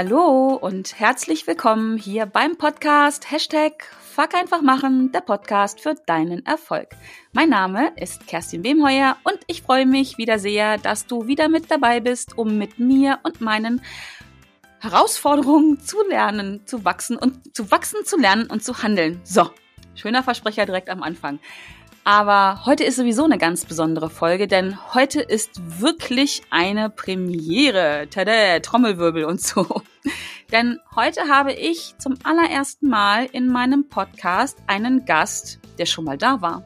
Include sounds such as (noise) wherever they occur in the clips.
Hallo und herzlich willkommen hier beim Podcast Hashtag Fuck einfach machen, der Podcast für deinen Erfolg. Mein Name ist Kerstin Wemheuer und ich freue mich wieder sehr, dass du wieder mit dabei bist, um mit mir und meinen Herausforderungen zu lernen, zu wachsen und zu wachsen, zu lernen und zu handeln. So, schöner Versprecher direkt am Anfang. Aber heute ist sowieso eine ganz besondere Folge, denn heute ist wirklich eine Premiere. Tada, Trommelwirbel und so. (laughs) denn heute habe ich zum allerersten Mal in meinem Podcast einen Gast, der schon mal da war.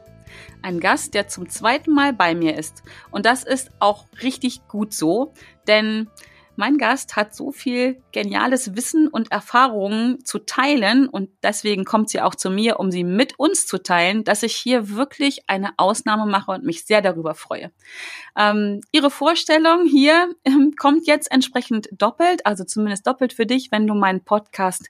Ein Gast, der zum zweiten Mal bei mir ist. Und das ist auch richtig gut so, denn mein Gast hat so viel geniales Wissen und Erfahrungen zu teilen und deswegen kommt sie auch zu mir, um sie mit uns zu teilen, dass ich hier wirklich eine Ausnahme mache und mich sehr darüber freue. Ähm, ihre Vorstellung hier ähm, kommt jetzt entsprechend doppelt, also zumindest doppelt für dich, wenn du meinen Podcast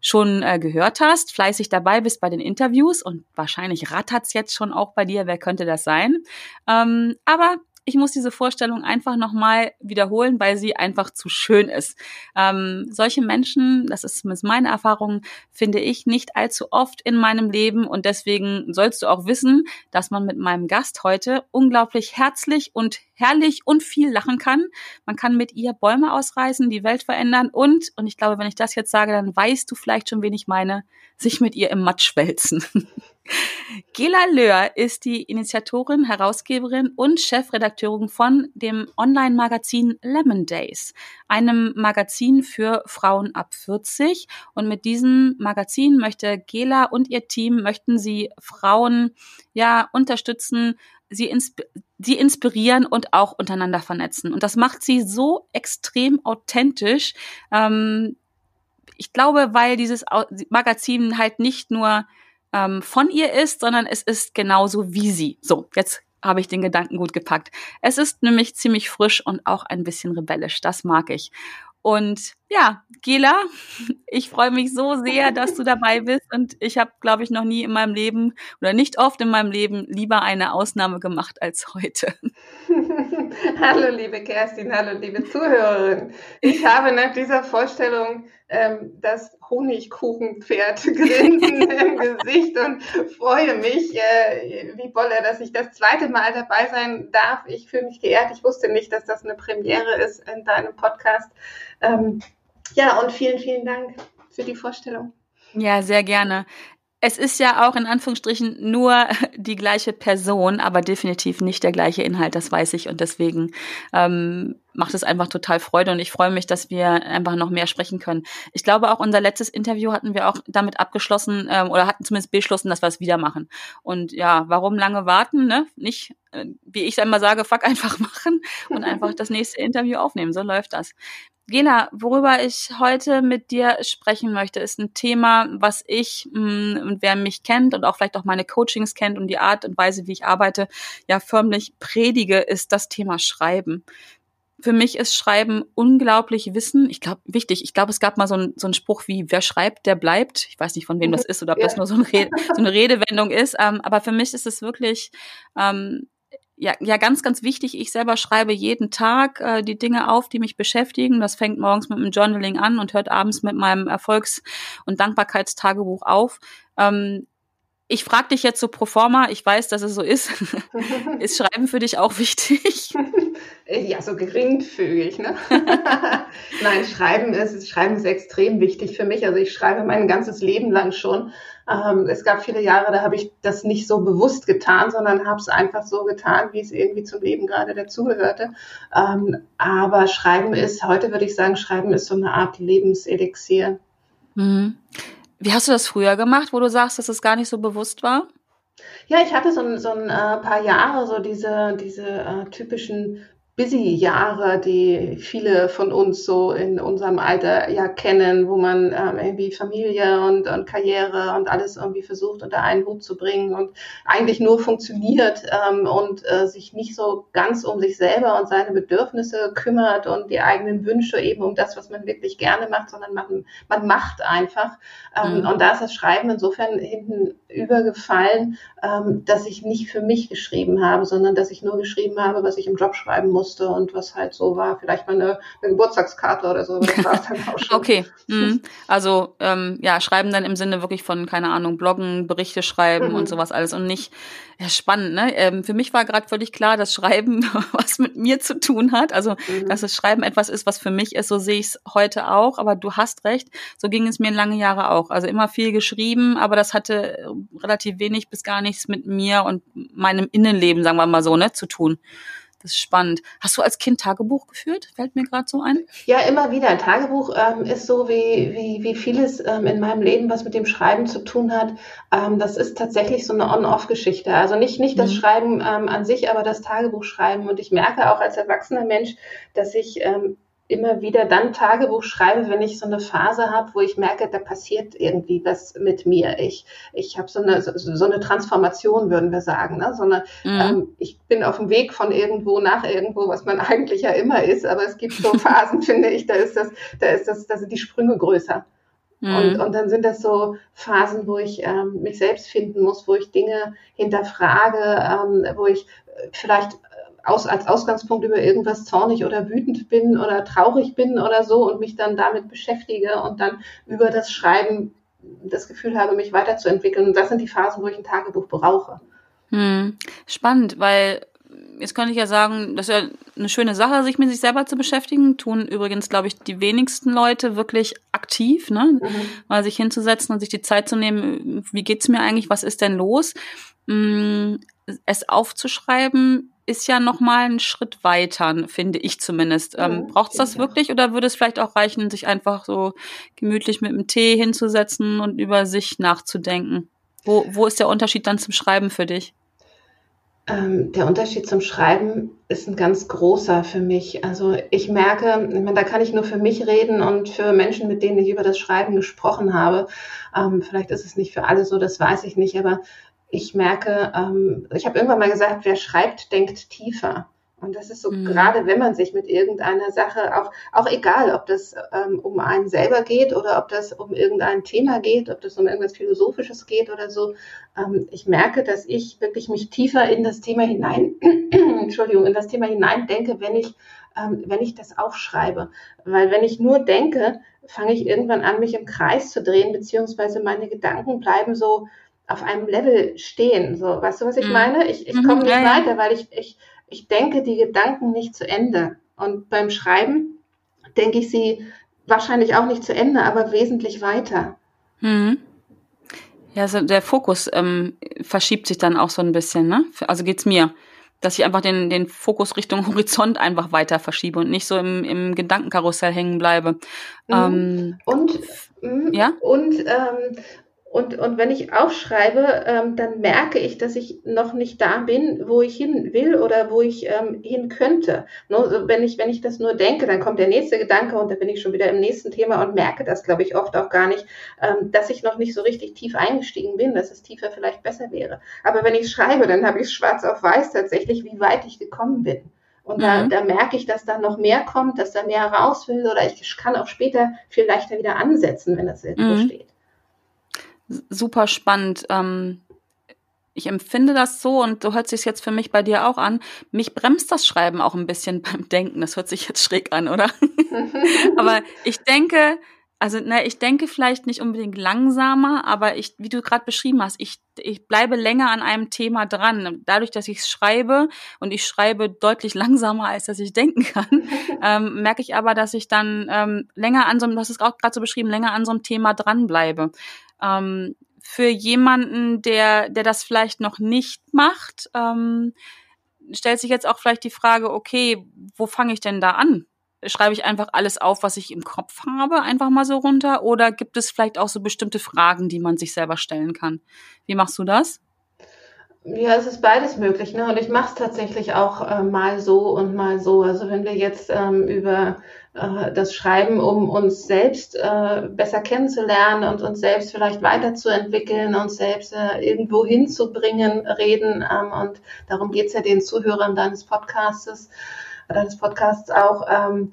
schon äh, gehört hast, fleißig dabei bist bei den Interviews und wahrscheinlich rattert's jetzt schon auch bei dir, wer könnte das sein? Ähm, aber ich muss diese Vorstellung einfach nochmal wiederholen, weil sie einfach zu schön ist. Ähm, solche Menschen, das ist zumindest meine Erfahrung, finde ich nicht allzu oft in meinem Leben und deswegen sollst du auch wissen, dass man mit meinem Gast heute unglaublich herzlich und herrlich und viel lachen kann. Man kann mit ihr Bäume ausreißen, die Welt verändern und, und ich glaube, wenn ich das jetzt sage, dann weißt du vielleicht schon, wen ich meine, sich mit ihr im Matsch wälzen. (laughs) Gela Löhr ist die Initiatorin, Herausgeberin und Chefredakteurin von dem Online-Magazin Lemon Days, einem Magazin für Frauen ab 40. Und mit diesem Magazin möchte Gela und ihr Team möchten sie Frauen ja unterstützen, sie, insp sie inspirieren und auch untereinander vernetzen. Und das macht sie so extrem authentisch. Ähm, ich glaube, weil dieses Magazin halt nicht nur ähm, von ihr ist, sondern es ist genauso wie sie. So, jetzt habe ich den Gedanken gut gepackt. Es ist nämlich ziemlich frisch und auch ein bisschen rebellisch. Das mag ich. Und ja, Gela, (laughs) ich freue mich so sehr, dass du dabei bist. Und ich habe, glaube ich, noch nie in meinem Leben oder nicht oft in meinem Leben lieber eine Ausnahme gemacht als heute. (laughs) hallo, liebe Kerstin, hallo, liebe Zuhörerin. Ich habe nach dieser Vorstellung ähm, das Honigkuchenpferd (laughs) grinsen im Gesicht und freue mich, äh, wie Bolle, dass ich das zweite Mal dabei sein darf. Ich fühle mich geehrt. Ich wusste nicht, dass das eine Premiere ist in deinem Podcast. Ähm, ja, und vielen, vielen Dank für die Vorstellung. Ja, sehr gerne. Es ist ja auch in Anführungsstrichen nur (laughs) die gleiche Person, aber definitiv nicht der gleiche Inhalt, das weiß ich. Und deswegen ähm, macht es einfach total Freude und ich freue mich, dass wir einfach noch mehr sprechen können. Ich glaube, auch unser letztes Interview hatten wir auch damit abgeschlossen ähm, oder hatten zumindest beschlossen, dass wir es wieder machen. Und ja, warum lange warten? Ne? Nicht, äh, wie ich einmal sage, fuck (laughs) einfach machen und einfach das nächste Interview aufnehmen. So läuft das. Gena, worüber ich heute mit dir sprechen möchte, ist ein Thema, was ich mh, mm, und wer mich kennt und auch vielleicht auch meine Coachings kennt und die Art und Weise, wie ich arbeite, ja förmlich predige, ist das Thema Schreiben. Für mich ist Schreiben unglaublich Wissen. Ich glaube, wichtig. Ich glaube, es gab mal so, ein, so einen Spruch wie, wer schreibt, der bleibt. Ich weiß nicht, von wem das ist oder ob ja. das nur so, ein (laughs) so eine Redewendung ist. Ähm, aber für mich ist es wirklich ähm, ja, ja ganz, ganz wichtig. Ich selber schreibe jeden Tag äh, die Dinge auf, die mich beschäftigen. Das fängt morgens mit dem Journaling an und hört abends mit meinem Erfolgs- und Dankbarkeitstagebuch auf. Ähm, ich frage dich jetzt so pro forma, ich weiß, dass es so ist. (laughs) ist Schreiben für dich auch wichtig? (laughs) Ja, so geringfügig, ne? (laughs) Nein, Schreiben ist, Schreiben ist extrem wichtig für mich. Also ich schreibe mein ganzes Leben lang schon. Ähm, es gab viele Jahre, da habe ich das nicht so bewusst getan, sondern habe es einfach so getan, wie es irgendwie zum Leben gerade dazugehörte. Ähm, aber Schreiben ist, heute würde ich sagen, Schreiben ist so eine Art Lebenselixier. Mhm. Wie hast du das früher gemacht, wo du sagst, dass es gar nicht so bewusst war? Ja, ich hatte so, so ein äh, paar Jahre so diese, diese äh, typischen Busy-Jahre, die viele von uns so in unserem Alter ja kennen, wo man ähm, irgendwie Familie und, und Karriere und alles irgendwie versucht unter einen Hut zu bringen und eigentlich nur funktioniert ähm, und äh, sich nicht so ganz um sich selber und seine Bedürfnisse kümmert und die eigenen Wünsche eben um das, was man wirklich gerne macht, sondern man, man macht einfach. Ähm, mhm. Und da ist das Schreiben insofern hinten übergefallen, ähm, dass ich nicht für mich geschrieben habe, sondern dass ich nur geschrieben habe, was ich im Job schreiben musste und was halt so war. Vielleicht mal eine, eine Geburtstagskarte oder so. Das war dann auch schon. (laughs) okay. Mhm. Also ähm, ja, schreiben dann im Sinne wirklich von, keine Ahnung, Bloggen, Berichte schreiben mhm. und sowas alles und nicht ja, spannend, ne? Ähm, für mich war gerade völlig klar, dass Schreiben (laughs) was mit mir zu tun hat. Also, mhm. dass das Schreiben etwas ist, was für mich ist, so sehe ich es heute auch. Aber du hast recht, so ging es mir lange Jahre auch. Also immer viel geschrieben, aber das hatte relativ wenig bis gar nichts mit mir und meinem Innenleben, sagen wir mal so, ne, zu tun. Das ist spannend. Hast du als Kind Tagebuch geführt? Fällt mir gerade so ein. Ja, immer wieder. Ein Tagebuch ähm, ist so wie, wie, wie vieles ähm, in meinem Leben, was mit dem Schreiben zu tun hat. Ähm, das ist tatsächlich so eine On-Off-Geschichte. Also nicht, nicht das mhm. Schreiben ähm, an sich, aber das Tagebuch schreiben. Und ich merke auch als erwachsener Mensch, dass ich ähm, immer wieder dann Tagebuch schreibe, wenn ich so eine Phase habe, wo ich merke, da passiert irgendwie was mit mir. Ich, ich habe so eine, so, so, eine Transformation, würden wir sagen. Ne? So eine, mhm. ähm, ich bin auf dem Weg von irgendwo nach irgendwo, was man (laughs) eigentlich ja immer ist, aber es gibt so (laughs) Phasen, finde ich, da ist das, da ist das, da sind die Sprünge größer. Mhm. Und, und dann sind das so Phasen, wo ich ähm, mich selbst finden muss, wo ich Dinge hinterfrage, ähm, wo ich vielleicht aus, als Ausgangspunkt über irgendwas zornig oder wütend bin oder traurig bin oder so und mich dann damit beschäftige und dann über das Schreiben das Gefühl habe, mich weiterzuentwickeln. Und das sind die Phasen, wo ich ein Tagebuch brauche. Hm. Spannend, weil jetzt könnte ich ja sagen, das ist ja eine schöne Sache, sich mit sich selber zu beschäftigen. Tun übrigens, glaube ich, die wenigsten Leute wirklich aktiv, ne? Mhm. Mal sich hinzusetzen und sich die Zeit zu nehmen, wie geht's mir eigentlich, was ist denn los? Hm, es aufzuschreiben ist ja noch mal ein Schritt weiter, finde ich zumindest. Ähm, Braucht es das wirklich oder würde es vielleicht auch reichen, sich einfach so gemütlich mit dem Tee hinzusetzen und über sich nachzudenken? Wo, wo ist der Unterschied dann zum Schreiben für dich? Ähm, der Unterschied zum Schreiben ist ein ganz großer für mich. Also ich merke, ich meine, da kann ich nur für mich reden und für Menschen, mit denen ich über das Schreiben gesprochen habe. Ähm, vielleicht ist es nicht für alle so, das weiß ich nicht, aber ich merke, ähm, ich habe irgendwann mal gesagt, wer schreibt, denkt tiefer. Und das ist so, mhm. gerade wenn man sich mit irgendeiner Sache, auch, auch egal, ob das ähm, um einen selber geht oder ob das um irgendein Thema geht, ob das um irgendwas Philosophisches geht oder so, ähm, ich merke, dass ich wirklich mich tiefer in das Thema hinein, (clears throat) Entschuldigung, in das Thema hinein denke, wenn ich, ähm, wenn ich das aufschreibe. Weil wenn ich nur denke, fange ich irgendwann an, mich im Kreis zu drehen, beziehungsweise meine Gedanken bleiben so, auf einem Level stehen. So, weißt du, was ich mhm. meine? Ich, ich mhm, komme nicht weiter, weil ich, ich, ich denke die Gedanken nicht zu Ende. Und beim Schreiben denke ich sie wahrscheinlich auch nicht zu Ende, aber wesentlich weiter. Mhm. Ja, also der Fokus ähm, verschiebt sich dann auch so ein bisschen, ne? Also geht's mir, dass ich einfach den, den Fokus Richtung (laughs) Horizont einfach weiter verschiebe und nicht so im, im Gedankenkarussell hängen bleibe. Mhm. Ähm, und mhm. ja? und ähm, und, und wenn ich aufschreibe, ähm, dann merke ich, dass ich noch nicht da bin, wo ich hin will oder wo ich ähm, hin könnte. Nur, ne, wenn, ich, wenn ich das nur denke, dann kommt der nächste Gedanke und dann bin ich schon wieder im nächsten Thema und merke das, glaube ich, oft auch gar nicht, ähm, dass ich noch nicht so richtig tief eingestiegen bin, dass es tiefer vielleicht besser wäre. Aber wenn ich schreibe, dann habe ich schwarz auf weiß tatsächlich, wie weit ich gekommen bin. Und mhm. da, da merke ich, dass da noch mehr kommt, dass da mehr raus will oder ich kann auch später viel leichter wieder ansetzen, wenn das irgendwo mhm. steht super spannend. Ähm, ich empfinde das so und so hört sich jetzt für mich bei dir auch an. Mich bremst das Schreiben auch ein bisschen (laughs) beim Denken. Das hört sich jetzt schräg an, oder? (laughs) aber ich denke, also ne, ich denke vielleicht nicht unbedingt langsamer, aber ich, wie du gerade beschrieben hast, ich, ich bleibe länger an einem Thema dran. Dadurch, dass ich es schreibe und ich schreibe deutlich (laughs) langsamer, als dass ich denken kann, ähm, merke ich aber, dass ich dann ähm, länger an so einem, du hast es auch gerade so beschrieben, länger an so einem Thema dranbleibe. Ähm, für jemanden, der, der das vielleicht noch nicht macht, ähm, stellt sich jetzt auch vielleicht die Frage, okay, wo fange ich denn da an? Schreibe ich einfach alles auf, was ich im Kopf habe, einfach mal so runter? Oder gibt es vielleicht auch so bestimmte Fragen, die man sich selber stellen kann? Wie machst du das? Ja, es ist beides möglich. Ne? Und ich mache es tatsächlich auch äh, mal so und mal so. Also wenn wir jetzt ähm, über äh, das Schreiben, um uns selbst äh, besser kennenzulernen und uns selbst vielleicht weiterzuentwickeln, uns selbst äh, irgendwo hinzubringen, reden. Ähm, und darum geht's ja den Zuhörern deines Podcastes, deines Podcasts auch. Ähm,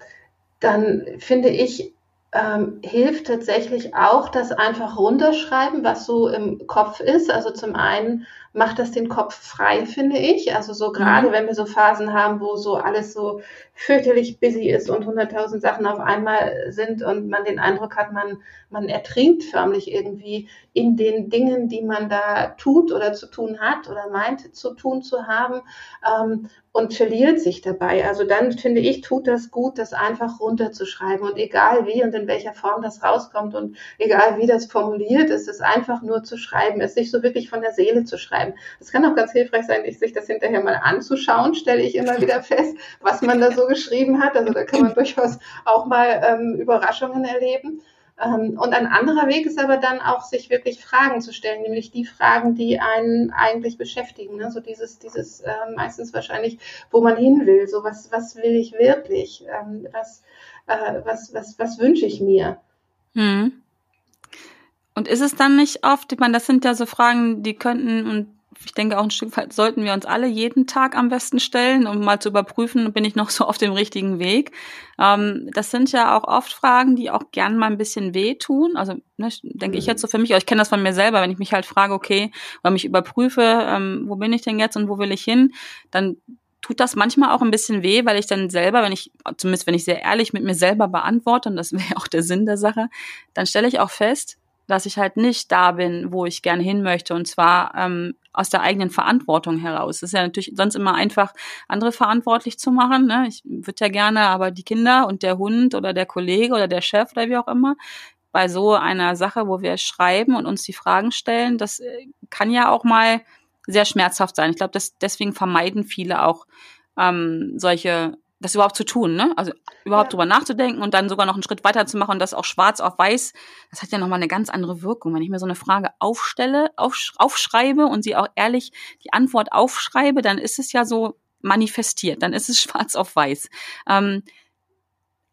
dann finde ich, ähm, hilft tatsächlich auch das einfach runterschreiben, was so im Kopf ist. Also zum einen macht das den Kopf frei, finde ich. Also so gerade, mhm. wenn wir so Phasen haben, wo so alles so fürchterlich busy ist und hunderttausend Sachen auf einmal sind und man den Eindruck hat, man, man ertrinkt förmlich irgendwie in den Dingen, die man da tut oder zu tun hat oder meint zu tun zu haben ähm, und verliert sich dabei. Also dann finde ich, tut das gut, das einfach runterzuschreiben und egal wie und in welcher Form das rauskommt und egal wie das formuliert ist, es einfach nur zu schreiben, es sich so wirklich von der Seele zu schreiben. Es kann auch ganz hilfreich sein, sich das hinterher mal anzuschauen, stelle ich immer wieder fest, was man da so geschrieben hat. Also da kann man durchaus auch mal ähm, Überraschungen erleben. Ähm, und ein anderer Weg ist aber dann auch, sich wirklich Fragen zu stellen, nämlich die Fragen, die einen eigentlich beschäftigen. Ne? So dieses, dieses äh, meistens wahrscheinlich, wo man hin will. So was, was will ich wirklich? Ähm, was, äh, was, was, was wünsche ich mir? Hm. Und ist es dann nicht oft, ich meine, das sind ja so Fragen, die könnten und ich denke auch ein Stück weit sollten wir uns alle jeden Tag am besten stellen, um mal zu überprüfen, bin ich noch so auf dem richtigen Weg. Ähm, das sind ja auch oft Fragen, die auch gern mal ein bisschen wehtun. Also ne, denke ich jetzt so für mich, aber ich kenne das von mir selber, wenn ich mich halt frage, okay, oder mich überprüfe, ähm, wo bin ich denn jetzt und wo will ich hin, dann tut das manchmal auch ein bisschen weh, weil ich dann selber, wenn ich, zumindest wenn ich sehr ehrlich mit mir selber beantworte, und das (laughs) wäre auch der Sinn der Sache, dann stelle ich auch fest, dass ich halt nicht da bin, wo ich gerne hin möchte. Und zwar ähm, aus der eigenen Verantwortung heraus. Es ist ja natürlich sonst immer einfach, andere verantwortlich zu machen. Ne? Ich würde ja gerne, aber die Kinder und der Hund oder der Kollege oder der Chef oder wie auch immer, bei so einer Sache, wo wir schreiben und uns die Fragen stellen, das äh, kann ja auch mal sehr schmerzhaft sein. Ich glaube, deswegen vermeiden viele auch ähm, solche das überhaupt zu tun, ne? Also überhaupt ja. drüber nachzudenken und dann sogar noch einen Schritt weiter zu machen und das auch schwarz auf weiß, das hat ja nochmal eine ganz andere Wirkung. Wenn ich mir so eine Frage aufstelle, aufsch aufschreibe und sie auch ehrlich die Antwort aufschreibe, dann ist es ja so manifestiert, dann ist es (laughs) schwarz auf weiß. Ähm,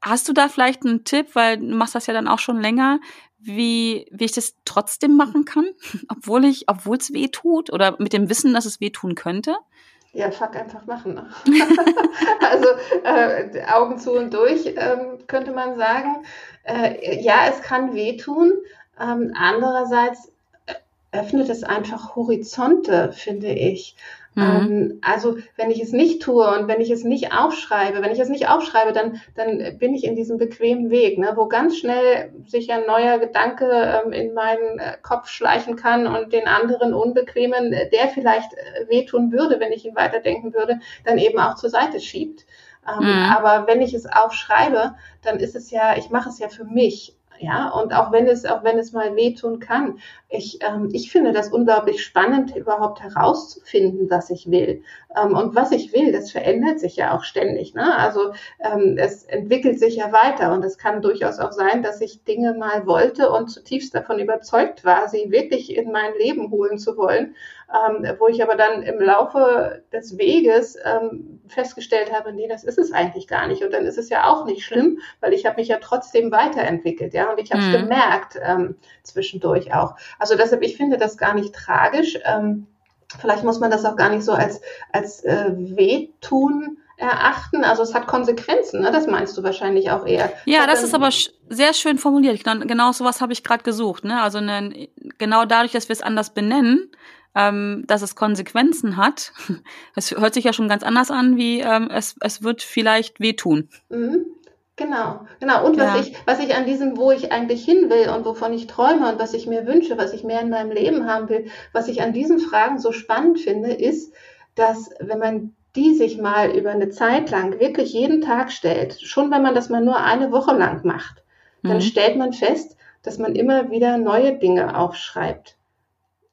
hast du da vielleicht einen Tipp, weil du machst das ja dann auch schon länger, wie, wie ich das trotzdem machen kann, (laughs) obwohl ich, obwohl es weh tut oder mit dem Wissen, dass es weh tun könnte? Ja, fuck, (laughs) einfach machen. Ne? (laughs) also äh, Augen zu und durch, ähm, könnte man sagen. Äh, ja, es kann wehtun. Ähm, andererseits öffnet es einfach Horizonte, finde ich. Mhm. Ähm, also wenn ich es nicht tue und wenn ich es nicht aufschreibe, wenn ich es nicht aufschreibe, dann, dann bin ich in diesem bequemen Weg, ne, wo ganz schnell sich ein neuer Gedanke ähm, in meinen äh, Kopf schleichen kann und den anderen unbequemen, äh, der vielleicht äh, wehtun würde, wenn ich ihn weiterdenken würde, dann eben auch zur Seite schiebt. Ähm, mhm. Aber wenn ich es aufschreibe, dann ist es ja, ich mache es ja für mich ja, und auch wenn es, auch wenn es mal wehtun kann, ich, ähm, ich finde das unglaublich spannend, überhaupt herauszufinden, was ich will. Ähm, und was ich will, das verändert sich ja auch ständig. Ne? Also ähm, es entwickelt sich ja weiter und es kann durchaus auch sein, dass ich Dinge mal wollte und zutiefst davon überzeugt war, sie wirklich in mein Leben holen zu wollen ähm, wo ich aber dann im Laufe des Weges ähm, festgestellt habe, nee, das ist es eigentlich gar nicht. Und dann ist es ja auch nicht schlimm, weil ich habe mich ja trotzdem weiterentwickelt, ja, und ich habe es mhm. gemerkt ähm, zwischendurch auch. Also deshalb, ich finde das gar nicht tragisch. Ähm, vielleicht muss man das auch gar nicht so als als äh, Wehtun erachten. Also es hat Konsequenzen, ne? das meinst du wahrscheinlich auch eher. Ja, das ist aber sehr schön formuliert. Genau sowas habe ich gerade gesucht. Ne? Also ne, genau dadurch, dass wir es anders benennen, ähm, dass es Konsequenzen hat. (laughs) Es hört sich ja schon ganz anders an, wie ähm, es, es wird vielleicht wehtun. Mhm. Genau, genau. Und was ja. ich, was ich an diesem, wo ich eigentlich hin will und wovon ich träume und was ich mir wünsche, was ich mehr in meinem Leben haben will, was ich an diesen Fragen so spannend finde, ist, dass wenn man die sich mal über eine Zeit lang wirklich jeden Tag stellt, schon wenn man das mal nur eine Woche lang macht, dann mhm. stellt man fest, dass man immer wieder neue Dinge aufschreibt.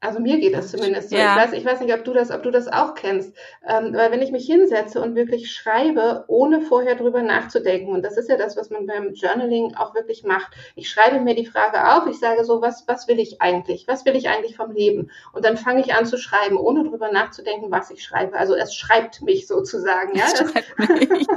Also mir geht das zumindest so. Ja. Ich, weiß, ich weiß nicht, ob du das, ob du das auch kennst. Ähm, weil wenn ich mich hinsetze und wirklich schreibe, ohne vorher drüber nachzudenken, und das ist ja das, was man beim Journaling auch wirklich macht. Ich schreibe mir die Frage auf, ich sage so, was, was will ich eigentlich? Was will ich eigentlich vom Leben? Und dann fange ich an zu schreiben, ohne drüber nachzudenken, was ich schreibe. Also es schreibt mich sozusagen. Ja, es schreibt mich. (laughs)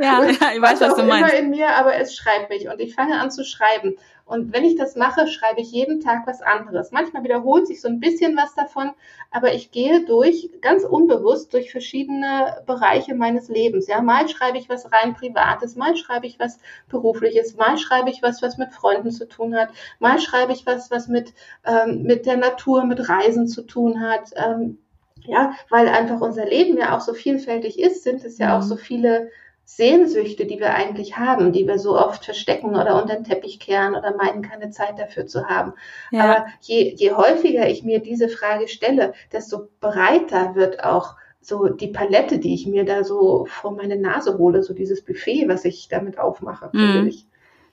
ja, (laughs) ja, ich weiß, was du meinst. immer in mir, aber es schreibt mich. Und ich fange an zu schreiben. Und wenn ich das mache, schreibe ich jeden Tag was anderes. Manchmal wiederholt sich so ein bisschen was davon, aber ich gehe durch, ganz unbewusst, durch verschiedene Bereiche meines Lebens. Ja, mal schreibe ich was rein Privates, mal schreibe ich was Berufliches, mal schreibe ich was, was mit Freunden zu tun hat, mal schreibe ich was, was mit, ähm, mit der Natur, mit Reisen zu tun hat. Ähm, ja, weil einfach unser Leben ja auch so vielfältig ist, sind es ja mhm. auch so viele Sehnsüchte, die wir eigentlich haben, die wir so oft verstecken oder unter den Teppich kehren oder meinen, keine Zeit dafür zu haben. Ja. Aber je, je häufiger ich mir diese Frage stelle, desto breiter wird auch so die Palette, die ich mir da so vor meine Nase hole, so dieses Buffet, was ich damit aufmache, finde mm. ich.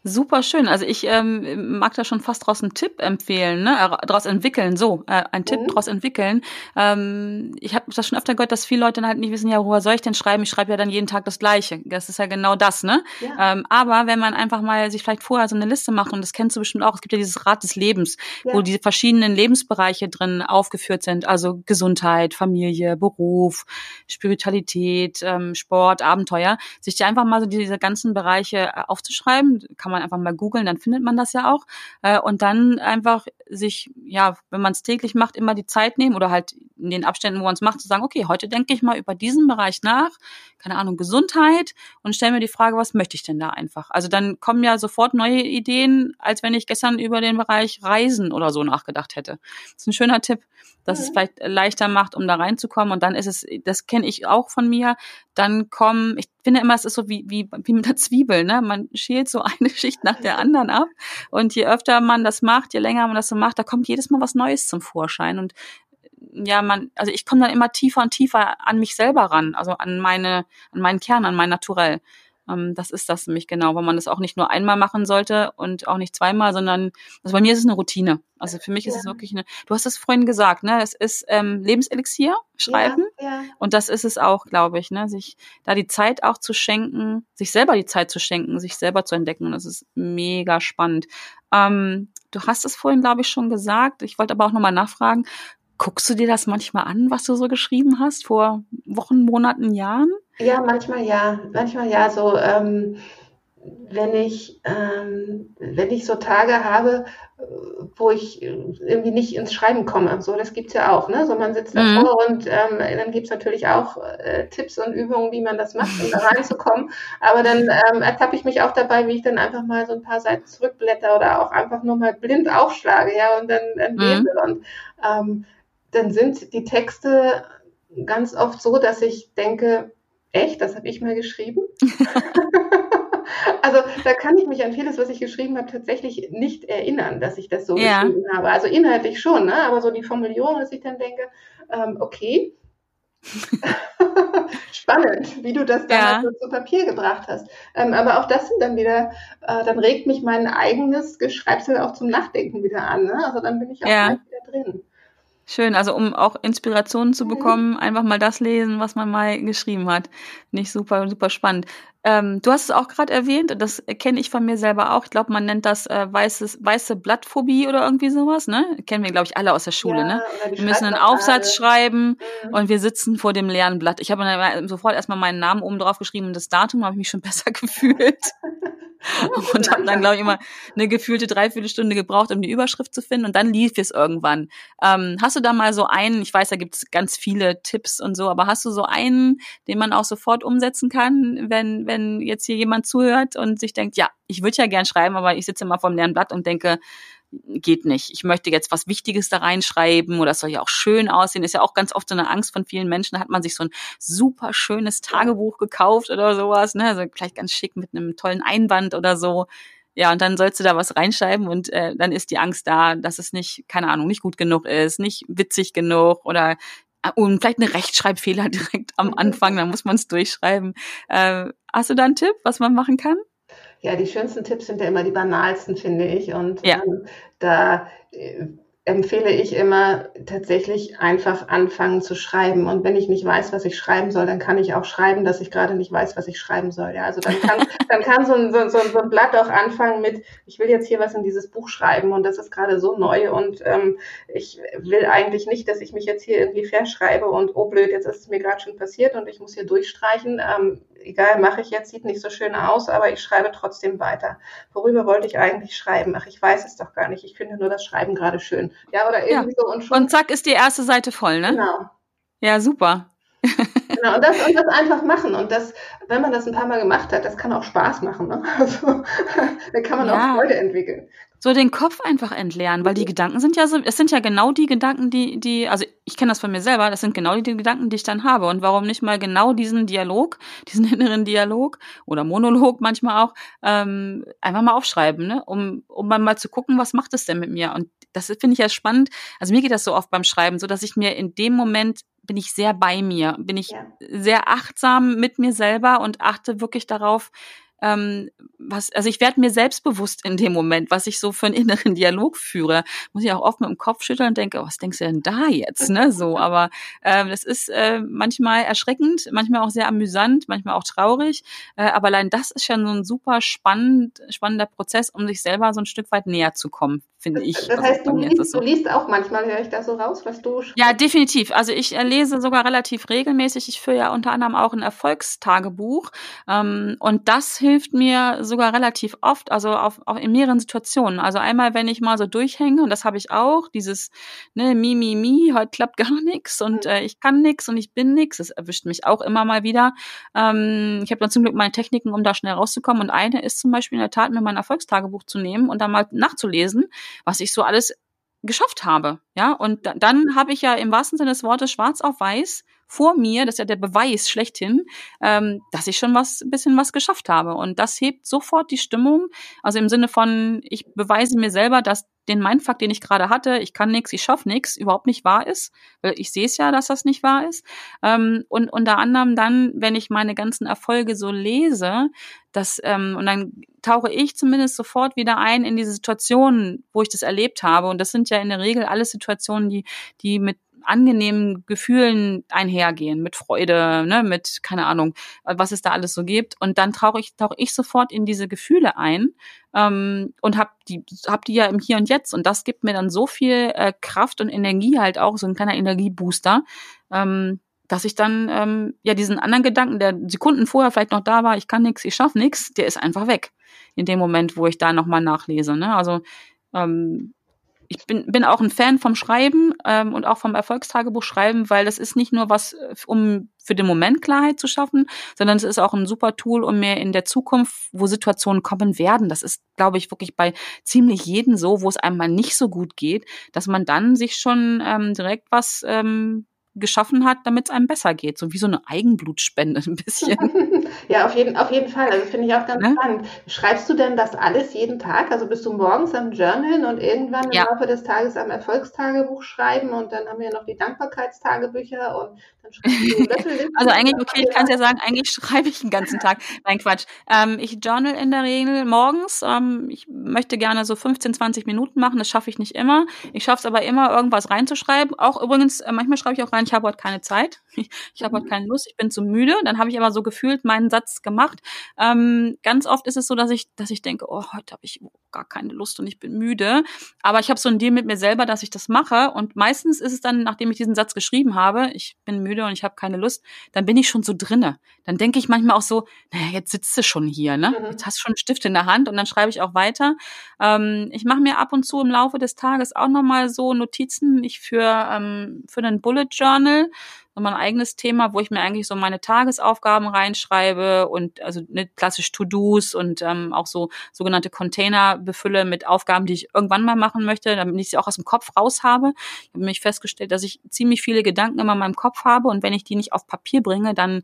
Super schön. Also ich ähm, mag da schon fast draus einen Tipp empfehlen, ne? Äh, daraus entwickeln, so, äh, ein Tipp mhm. daraus entwickeln. Ähm, ich habe das schon öfter gehört, dass viele Leute dann halt nicht wissen, ja, woher soll ich denn schreiben? Ich schreibe ja dann jeden Tag das Gleiche. Das ist ja genau das, ne? Ja. Ähm, aber wenn man einfach mal sich vielleicht vorher so eine Liste macht, und das kennst du bestimmt auch, es gibt ja dieses Rad des Lebens, ja. wo diese verschiedenen Lebensbereiche drin aufgeführt sind, also Gesundheit, Familie, Beruf, Spiritualität, ähm, Sport, Abenteuer, sich die einfach mal so diese ganzen Bereiche äh, aufzuschreiben, kann kann man einfach mal googeln, dann findet man das ja auch. Äh, und dann einfach sich, ja, wenn man es täglich macht, immer die Zeit nehmen oder halt in den Abständen, wo man es macht, zu sagen, okay, heute denke ich mal über diesen Bereich nach, keine Ahnung, Gesundheit und stelle mir die Frage, was möchte ich denn da einfach? Also dann kommen ja sofort neue Ideen, als wenn ich gestern über den Bereich Reisen oder so nachgedacht hätte. Das ist ein schöner Tipp, dass mhm. es vielleicht leichter macht, um da reinzukommen. Und dann ist es, das kenne ich auch von mir, dann kommen, ich finde immer, es ist so wie, wie, wie mit der Zwiebel, ne? Man schält so (laughs) eine Schicht nach der anderen ab. Und je öfter man das macht, je länger man das so macht, da kommt jedes Mal was Neues zum Vorschein. Und ja, man, also ich komme dann immer tiefer und tiefer an mich selber ran, also an meine, an meinen Kern, an mein Naturell. Ähm, das ist das nämlich genau, weil man das auch nicht nur einmal machen sollte und auch nicht zweimal, sondern also bei mir ist es eine Routine. Also für mich ist ja. es wirklich eine. Du hast es vorhin gesagt, ne? Es ist ähm, Lebenselixier, Schreiben. Ja, ja. Und das ist es auch, glaube ich, ne? Sich da die Zeit auch zu schenken, sich selber die Zeit zu schenken, sich selber zu entdecken. Und das ist mega spannend. Ähm, du hast es vorhin, glaube ich, schon gesagt. Ich wollte aber auch nochmal nachfragen. Guckst du dir das manchmal an, was du so geschrieben hast vor Wochen, Monaten, Jahren? Ja, manchmal ja. Manchmal ja. So, ähm, wenn ich, ähm, wenn ich so Tage habe, wo ich irgendwie nicht ins Schreiben komme. So, das gibt's ja auch. Ne? So, man sitzt mhm. davor und ähm, dann gibt's natürlich auch äh, Tipps und Übungen, wie man das macht, um da reinzukommen. Aber dann ähm, ertappe ich mich auch dabei, wie ich dann einfach mal so ein paar Seiten zurückblätter oder auch einfach nur mal blind aufschlage, ja, und dann, dann mhm. lese. Und ähm, dann sind die Texte ganz oft so, dass ich denke, echt, das habe ich mal geschrieben. (laughs) also da kann ich mich an vieles, was ich geschrieben habe, tatsächlich nicht erinnern, dass ich das so ja. geschrieben habe. Also inhaltlich schon, ne? aber so die Formulierung, dass ich dann denke, ähm, okay, (laughs) Spannend, wie du das dann ja. also zu Papier gebracht hast. Ähm, aber auch das sind dann wieder, äh, dann regt mich mein eigenes Geschreibsel auch zum Nachdenken wieder an. Ne? Also dann bin ich auch ja. wieder drin. Schön, also um auch Inspirationen zu mhm. bekommen, einfach mal das lesen, was man mal geschrieben hat. Nicht super, super spannend. Ähm, du hast es auch gerade erwähnt, das kenne ich von mir selber auch. Ich glaube, man nennt das äh, weißes, weiße Blattphobie oder irgendwie sowas, ne? Kennen wir, glaube ich, alle aus der Schule, ja, ne? Wir müssen einen Aufsatz schreiben mhm. und wir sitzen vor dem leeren Blatt. Ich habe sofort erstmal meinen Namen oben drauf geschrieben und das Datum habe ich mich schon (laughs) besser gefühlt. (laughs) und habe dann, glaube ich, immer eine gefühlte Dreiviertelstunde gebraucht, um die Überschrift zu finden und dann lief es irgendwann. Ähm, hast du da mal so einen, ich weiß, da gibt es ganz viele Tipps und so, aber hast du so einen, den man auch sofort umsetzen kann, wenn, wenn jetzt hier jemand zuhört und sich denkt, ja, ich würde ja gern schreiben, aber ich sitze immer vor dem leeren Blatt und denke, geht nicht. Ich möchte jetzt was Wichtiges da reinschreiben oder es soll ja auch schön aussehen. Ist ja auch ganz oft so eine Angst von vielen Menschen. Da hat man sich so ein super schönes Tagebuch gekauft oder sowas, ne? Also vielleicht ganz schick mit einem tollen Einband oder so. Ja, und dann sollst du da was reinschreiben und äh, dann ist die Angst da, dass es nicht, keine Ahnung, nicht gut genug ist, nicht witzig genug oder und vielleicht eine Rechtschreibfehler (laughs) direkt am Anfang, dann muss man es durchschreiben. Äh, hast du da einen Tipp, was man machen kann? Ja, die schönsten Tipps sind ja immer die banalsten, finde ich. Und ja. ähm, da äh, empfehle ich immer tatsächlich einfach anfangen zu schreiben. Und wenn ich nicht weiß, was ich schreiben soll, dann kann ich auch schreiben, dass ich gerade nicht weiß, was ich schreiben soll. Ja, also dann kann, (laughs) dann kann so, ein, so, so ein Blatt auch anfangen mit, ich will jetzt hier was in dieses Buch schreiben und das ist gerade so neu und ähm, ich will eigentlich nicht, dass ich mich jetzt hier irgendwie verschreibe und oh blöd, jetzt ist es mir gerade schon passiert und ich muss hier durchstreichen. Ähm, egal, mache ich jetzt, sieht nicht so schön aus, aber ich schreibe trotzdem weiter. Worüber wollte ich eigentlich schreiben? Ach, ich weiß es doch gar nicht. Ich finde nur das Schreiben gerade schön. Ja, oder irgendwie ja. so. Und, schon und zack ist die erste Seite voll, ne? Genau. Ja, super. genau, und das, und das einfach machen. Und das, wenn man das ein paar Mal gemacht hat, das kann auch Spaß machen. Ne? (laughs) Also, da kann man ja. auch Freude entwickeln so den Kopf einfach entleeren, weil die Gedanken sind ja so, es sind ja genau die Gedanken, die, die, also ich kenne das von mir selber, das sind genau die, die Gedanken, die ich dann habe. Und warum nicht mal genau diesen Dialog, (laughs) diesen inneren Dialog oder Monolog manchmal auch, ähm, einfach mal aufschreiben, ne? um, um mal zu gucken, was macht es denn mit mir? Und das finde ich ja spannend. Also mir geht das so oft beim Schreiben, so dass ich mir in dem Moment bin ich sehr bei mir, bin ich ja. sehr achtsam mit mir selber und achte wirklich darauf, ähm, was, also ich werde mir selbstbewusst in dem Moment, was ich so für einen inneren Dialog führe. Muss ich auch oft mit dem Kopf schütteln und denke, oh, was denkst du denn da jetzt? Ne? So, (laughs) aber ähm, das ist äh, manchmal erschreckend, manchmal auch sehr amüsant, manchmal auch traurig. Äh, aber allein das ist schon so ein super spannend, spannender Prozess, um sich selber so ein Stück weit näher zu kommen, finde ich. Das heißt, du liest, so. du liest auch manchmal, höre ich da so raus, was du schreibst? Ja, definitiv. Also ich äh, lese sogar relativ regelmäßig. Ich führe ja unter anderem auch ein Erfolgstagebuch. Ähm, und das hilft mir sogar relativ oft, also auf, auch in mehreren Situationen. Also einmal, wenn ich mal so durchhänge, und das habe ich auch, dieses ne, mi, mi, mi, heute klappt (laughs) gar nichts und mhm. äh, ich kann nichts und ich bin nichts. Das erwischt mich auch immer mal wieder. Ähm, ich habe dann zum Glück meine Techniken, um da schnell rauszukommen. Und eine ist zum Beispiel in der Tat, mir mein Erfolgstagebuch zu nehmen und dann mal nachzulesen was ich so alles geschafft habe. Ja, und dann habe ich ja im wahrsten Sinne des Wortes schwarz auf weiß vor mir, das ist ja der Beweis schlechthin, ähm, dass ich schon was, bisschen was geschafft habe. Und das hebt sofort die Stimmung. Also im Sinne von, ich beweise mir selber, dass den Mindfuck, den ich gerade hatte, ich kann nichts, ich schaff nichts, überhaupt nicht wahr ist. Weil ich sehe es ja, dass das nicht wahr ist. Ähm, und unter anderem dann, wenn ich meine ganzen Erfolge so lese, das, ähm, und dann tauche ich zumindest sofort wieder ein in diese Situationen, wo ich das erlebt habe. Und das sind ja in der Regel alle Situationen, die, die mit angenehmen Gefühlen einhergehen, mit Freude, ne, mit, keine Ahnung, was es da alles so gibt. Und dann tauche ich, tauche ich sofort in diese Gefühle ein ähm, und hab die, hab die ja im Hier und Jetzt. Und das gibt mir dann so viel äh, Kraft und Energie halt auch, so ein kleiner Energiebooster. Ähm, dass ich dann ähm, ja diesen anderen Gedanken, der Sekunden vorher vielleicht noch da war, ich kann nichts, ich schaff nichts, der ist einfach weg in dem Moment, wo ich da nochmal nachlese. Ne? Also ähm, ich bin, bin auch ein Fan vom Schreiben ähm, und auch vom Erfolgstagebuch schreiben, weil das ist nicht nur was, äh, um für den Moment Klarheit zu schaffen, sondern es ist auch ein super Tool, um mir in der Zukunft, wo Situationen kommen werden, das ist, glaube ich, wirklich bei ziemlich jedem so, wo es einem mal nicht so gut geht, dass man dann sich schon ähm, direkt was ähm, geschaffen hat, damit es einem besser geht. So wie so eine Eigenblutspende (laughs) ein bisschen. (laughs) ja, auf jeden, auf jeden Fall. Also finde ich auch ganz ne? spannend. Schreibst du denn das alles jeden Tag? Also bist du morgens am Journal und irgendwann im Laufe des Tages am Erfolgstagebuch schreiben und dann haben wir noch die Dankbarkeitstagebücher und dann schreibst du (laughs) Löffellisten. also eigentlich, okay, ich kann es ja sagen, eigentlich schreibe ich den ganzen Tag. Nein, Quatsch. Ähm, ich journal in der Regel morgens. Ähm, ich möchte gerne so 15, 20 Minuten machen. Das schaffe ich nicht immer. Ich schaffe es aber immer, irgendwas reinzuschreiben. Auch übrigens, äh, manchmal schreibe ich auch rein, ich habe heute keine Zeit, (laughs) ich, habe heute mhm. keine Lust, ich bin zu müde. Dann habe ich aber so gefühlt meinen Satz gemacht. Ähm, ganz oft ist es so, dass ich, dass ich denke, oh, heute habe ich gar keine Lust und ich bin müde. Aber ich habe so ein Deal mit mir selber, dass ich das mache. Und meistens ist es dann, nachdem ich diesen Satz geschrieben habe, ich bin müde und ich habe keine Lust, dann bin ich schon so drinne. Dann denke ich manchmal auch so, naja, jetzt sitzt du schon hier, ne? Mhm. Jetzt hast du schon einen Stift in der Hand und dann schreibe ich auch weiter. Ähm, ich mache mir ab und zu im Laufe des Tages auch nochmal so Notizen. Ich für, ähm, für einen Bullet Journal nochmal ein eigenes Thema, wo ich mir eigentlich so meine Tagesaufgaben reinschreibe und also ne, klassisch To-Dos und ähm, auch so sogenannte Container befülle mit Aufgaben, die ich irgendwann mal machen möchte, damit ich sie auch aus dem Kopf raus habe. Ich habe mich festgestellt, dass ich ziemlich viele Gedanken immer in meinem Kopf habe und wenn ich die nicht auf Papier bringe, dann